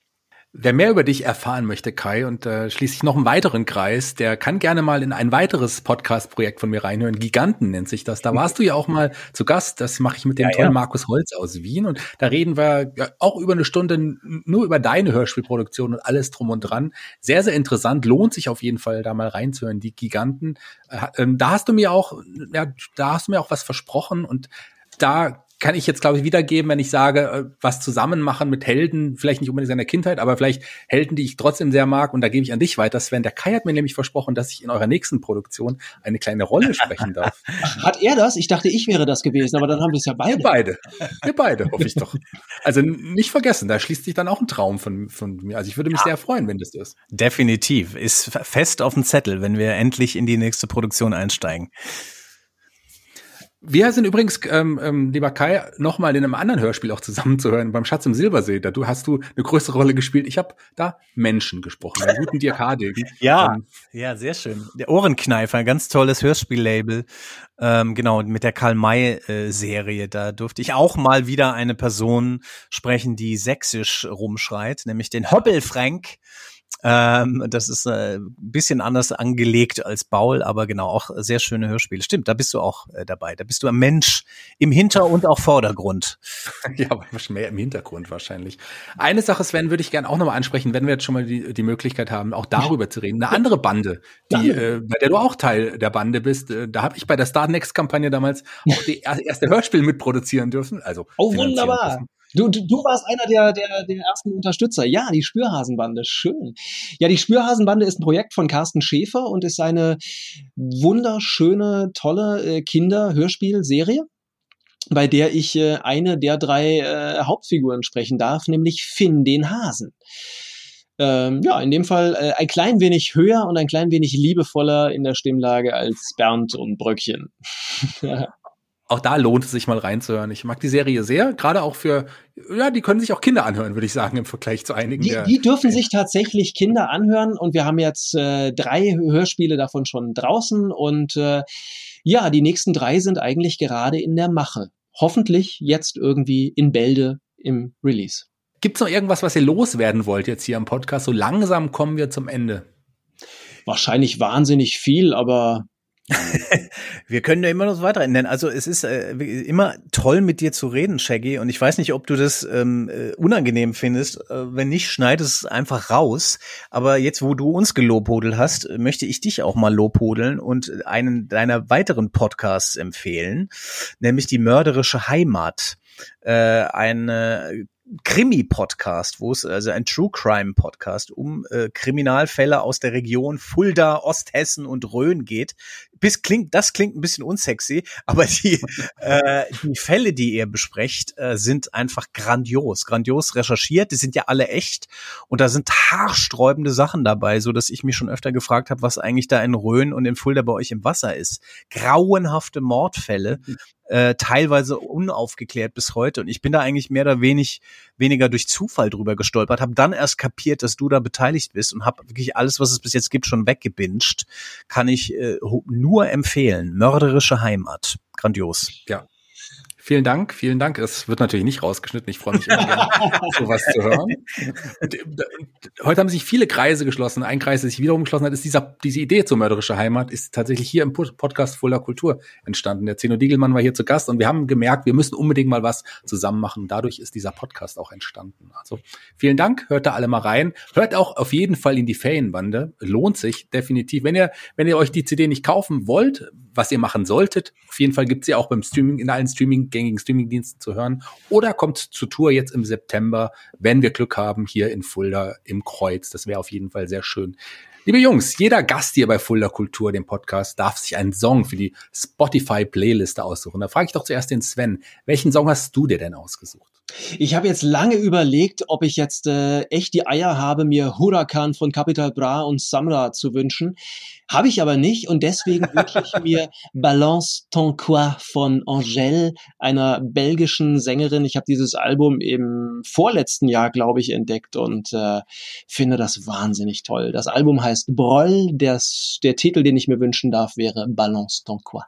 A: Wer mehr über dich erfahren möchte, Kai, und äh, schließlich noch einen weiteren Kreis, der kann gerne mal in ein weiteres Podcast-Projekt von mir reinhören. Giganten nennt sich das. Da warst du ja auch mal zu Gast. Das mache ich mit dem ja, tollen ja. Markus Holz aus Wien. Und da reden wir ja auch über eine Stunde nur über deine Hörspielproduktion und alles drum und dran. Sehr, sehr interessant. Lohnt sich auf jeden Fall, da mal reinzuhören. Die Giganten. Äh, ähm, da hast du mir auch, ja, da hast du mir auch was versprochen und da kann ich jetzt, glaube ich, wiedergeben, wenn ich sage, äh, was zusammen machen mit Helden, vielleicht nicht unbedingt seiner Kindheit, aber vielleicht Helden, die ich trotzdem sehr mag. Und da gebe ich an dich weiter, Sven. Der Kai hat mir nämlich versprochen, dass ich in eurer nächsten Produktion eine kleine Rolle sprechen darf.
B: Hat er das? Ich dachte, ich wäre das gewesen, aber dann haben wir es ja beide.
A: Wir beide. Wir beide, hoffe ich doch. Also nicht vergessen, da schließt sich dann auch ein Traum von, von mir. Also ich würde mich ja. sehr freuen, wenn das so ist.
C: Definitiv. Ist fest auf dem Zettel, wenn wir endlich in die nächste Produktion einsteigen.
A: Wir sind übrigens, ähm, ähm, lieber Kai, nochmal in einem anderen Hörspiel auch zusammenzuhören, beim Schatz im Silbersee. Da du hast du eine größere Rolle gespielt. Ich habe da Menschen gesprochen, den guten Dirk Hardegen.
C: ja, ähm, ja, sehr schön. Der Ohrenkneifer, ein ganz tolles Hörspiellabel. Ähm, genau, mit der Karl-May-Serie. Da durfte ich auch mal wieder eine Person sprechen, die sächsisch rumschreit, nämlich den Hoppel Frank. Ähm, das ist äh, ein bisschen anders angelegt als Baul, aber genau, auch sehr schöne Hörspiele. Stimmt, da bist du auch äh, dabei. Da bist du ein Mensch im Hinter- und auch Vordergrund.
A: ja, aber mehr im Hintergrund wahrscheinlich. Eine Sache, Sven, würde ich gerne auch nochmal ansprechen, wenn wir jetzt schon mal die, die Möglichkeit haben, auch darüber zu reden. Eine andere Bande, die, äh, bei der du auch Teil der Bande bist. Äh, da habe ich bei der Star Next-Kampagne damals auch die erste Hörspiel mitproduzieren dürfen. Also
B: oh, wunderbar. Dürfen. Du, du, du warst einer der, der, der ersten Unterstützer. Ja, die Spürhasenbande, schön. Ja, die Spürhasenbande ist ein Projekt von Carsten Schäfer und ist eine wunderschöne, tolle äh, Kinder-Hörspielserie bei der ich äh, eine der drei äh, Hauptfiguren sprechen darf, nämlich Finn den Hasen. Ähm, ja, in dem Fall äh, ein klein wenig höher und ein klein wenig liebevoller in der Stimmlage als Bernd und Bröckchen.
A: auch da lohnt es sich mal reinzuhören. Ich mag die Serie sehr, gerade auch für, ja, die können sich auch Kinder anhören, würde ich sagen, im Vergleich zu einigen.
B: Die, die dürfen sich tatsächlich Kinder anhören und wir haben jetzt äh, drei Hörspiele davon schon draußen und äh, ja, die nächsten drei sind eigentlich gerade in der Mache. Hoffentlich jetzt irgendwie in Bälde im Release.
A: Gibt es noch irgendwas, was ihr loswerden wollt jetzt hier am Podcast? So langsam kommen wir zum Ende.
B: Wahrscheinlich wahnsinnig viel, aber
C: wir können ja immer noch weiter nennen. Also es ist äh, immer toll mit dir zu reden, Shaggy. Und ich weiß nicht, ob du das ähm, äh, unangenehm findest. Äh, wenn nicht, schneid es einfach raus. Aber jetzt, wo du uns gelobhodelt hast, möchte ich dich auch mal lobhodeln und einen deiner weiteren Podcasts empfehlen, nämlich die mörderische Heimat. Äh, eine Krimi-Podcast, wo es also ein True Crime-Podcast um äh, Kriminalfälle aus der Region Fulda, Osthessen und Rhön geht. Bis klingt, das klingt ein bisschen unsexy, aber die, äh, die Fälle, die ihr besprecht, äh, sind einfach grandios, grandios recherchiert. Die sind ja alle echt und da sind haarsträubende Sachen dabei, so dass ich mich schon öfter gefragt habe, was eigentlich da in Rhön und in Fulda bei euch im Wasser ist. Grauenhafte Mordfälle, äh, teilweise unaufgeklärt bis heute. Und ich bin da eigentlich mehr oder wenig, weniger durch Zufall drüber gestolpert, habe dann erst kapiert, dass du da beteiligt bist und habe wirklich alles, was es bis jetzt gibt, schon weggebinged. Kann ich äh, nur empfehlen. Mörderische Heimat. Grandios.
A: Ja, Vielen Dank, vielen Dank. Es wird natürlich nicht rausgeschnitten. Ich freue mich immer gerne, sowas zu hören. Äh, heute haben sich viele Kreise geschlossen. Ein Kreis, der sich wiederum geschlossen hat, ist dieser, diese Idee zur mörderische Heimat, ist tatsächlich hier im Podcast Voller Kultur entstanden. Der Zeno Diegelmann war hier zu Gast und wir haben gemerkt, wir müssen unbedingt mal was zusammen machen. Dadurch ist dieser Podcast auch entstanden. Also vielen Dank. Hört da alle mal rein. Hört auch auf jeden Fall in die Ferienbande. Lohnt sich definitiv. Wenn ihr, wenn ihr euch die CD nicht kaufen wollt, was ihr machen solltet, auf jeden Fall gibt's sie auch beim Streaming, in allen Streaming gängigen Streamingdiensten zu hören. Oder kommt zur Tour jetzt im September, wenn wir Glück haben, hier in Fulda im Kreuz. Das wäre auf jeden Fall sehr schön. Liebe Jungs, jeder Gast hier bei Fulda Kultur, dem Podcast, darf sich einen Song für die Spotify-Playliste aussuchen. Da frage ich doch zuerst den Sven. Welchen Song hast du dir denn ausgesucht?
B: Ich habe jetzt lange überlegt, ob ich jetzt äh, echt die Eier habe, mir Huracan von Capital Bra und Samra zu wünschen. Habe ich aber nicht und deswegen wünsche ich mir Balance ton quoi von Angèle, einer belgischen Sängerin. Ich habe dieses Album im vorletzten Jahr, glaube ich, entdeckt und äh, finde das wahnsinnig toll. Das Album heißt Broll. Der, der Titel, den ich mir wünschen darf, wäre Balance ton quoi.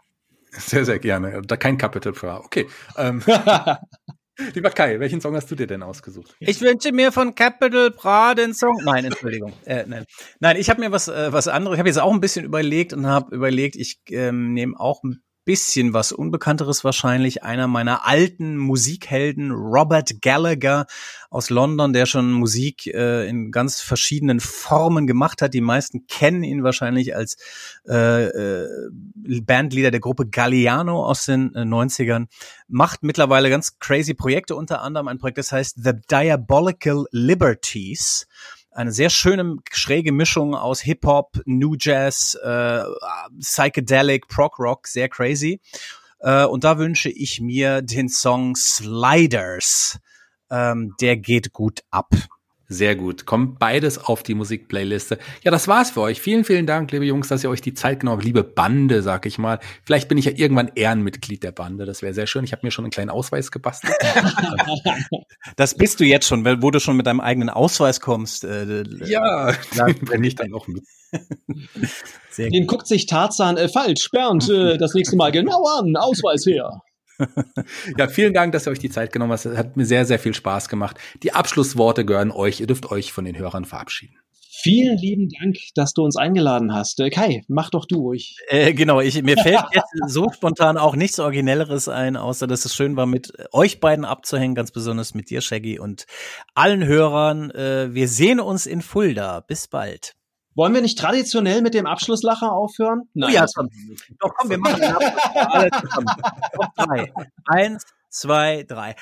A: Sehr, sehr gerne. Da kein Capital Bra. Okay. Ähm. Lieber Kai, welchen Song hast du dir denn ausgesucht?
C: Ich wünsche mir von Capital Bra den Song. Nein, Entschuldigung. Äh, nein. nein, ich habe mir was, äh, was anderes. Ich habe jetzt auch ein bisschen überlegt und habe überlegt, ich ähm, nehme auch ein bisschen was Unbekannteres wahrscheinlich. Einer meiner alten Musikhelden, Robert Gallagher aus London, der schon Musik äh, in ganz verschiedenen Formen gemacht hat. Die meisten kennen ihn wahrscheinlich als äh, äh, Bandleader der Gruppe Galliano aus den äh, 90ern. Macht mittlerweile ganz crazy Projekte, unter anderem ein Projekt, das heißt The Diabolical Liberties eine sehr schöne, schräge Mischung aus Hip-Hop, New Jazz, äh, Psychedelic, Prog-Rock, sehr crazy. Äh, und da wünsche ich mir den Song Sliders. Ähm, der geht gut ab.
A: Sehr gut. Kommt beides auf die Musikplayliste. Ja, das war's für euch. Vielen, vielen Dank, liebe Jungs, dass ihr euch die Zeit genommen habt. Liebe Bande, sag ich mal. Vielleicht bin ich ja irgendwann Ehrenmitglied der Bande. Das wäre sehr schön. Ich habe mir schon einen kleinen Ausweis gebastelt.
C: das bist du jetzt schon, weil wo du schon mit deinem eigenen Ausweis kommst. Äh,
A: ja, da bringe ich dann auch mit.
B: Den guckt sich Tarzan äh, falsch. Bernd, äh, das nächste Mal genau an. Ausweis her
A: ja, vielen Dank, dass ihr euch die Zeit genommen habt. Es hat mir sehr, sehr viel Spaß gemacht. Die Abschlussworte gehören euch. Ihr dürft euch von den Hörern verabschieden.
B: Vielen lieben Dank, dass du uns eingeladen hast. Äh, Kai, mach doch du ruhig.
C: Äh, genau, ich, mir fällt jetzt so spontan auch nichts Originelleres ein, außer dass es schön war, mit euch beiden abzuhängen, ganz besonders mit dir, Shaggy, und allen Hörern. Äh, wir sehen uns in Fulda. Bis bald.
B: Wollen wir nicht traditionell mit dem Abschlusslacher aufhören?
C: Oh Nein. Oh ja, komm. Doch, komm, wir machen den Alle zusammen. Auf drei. Eins, zwei, drei.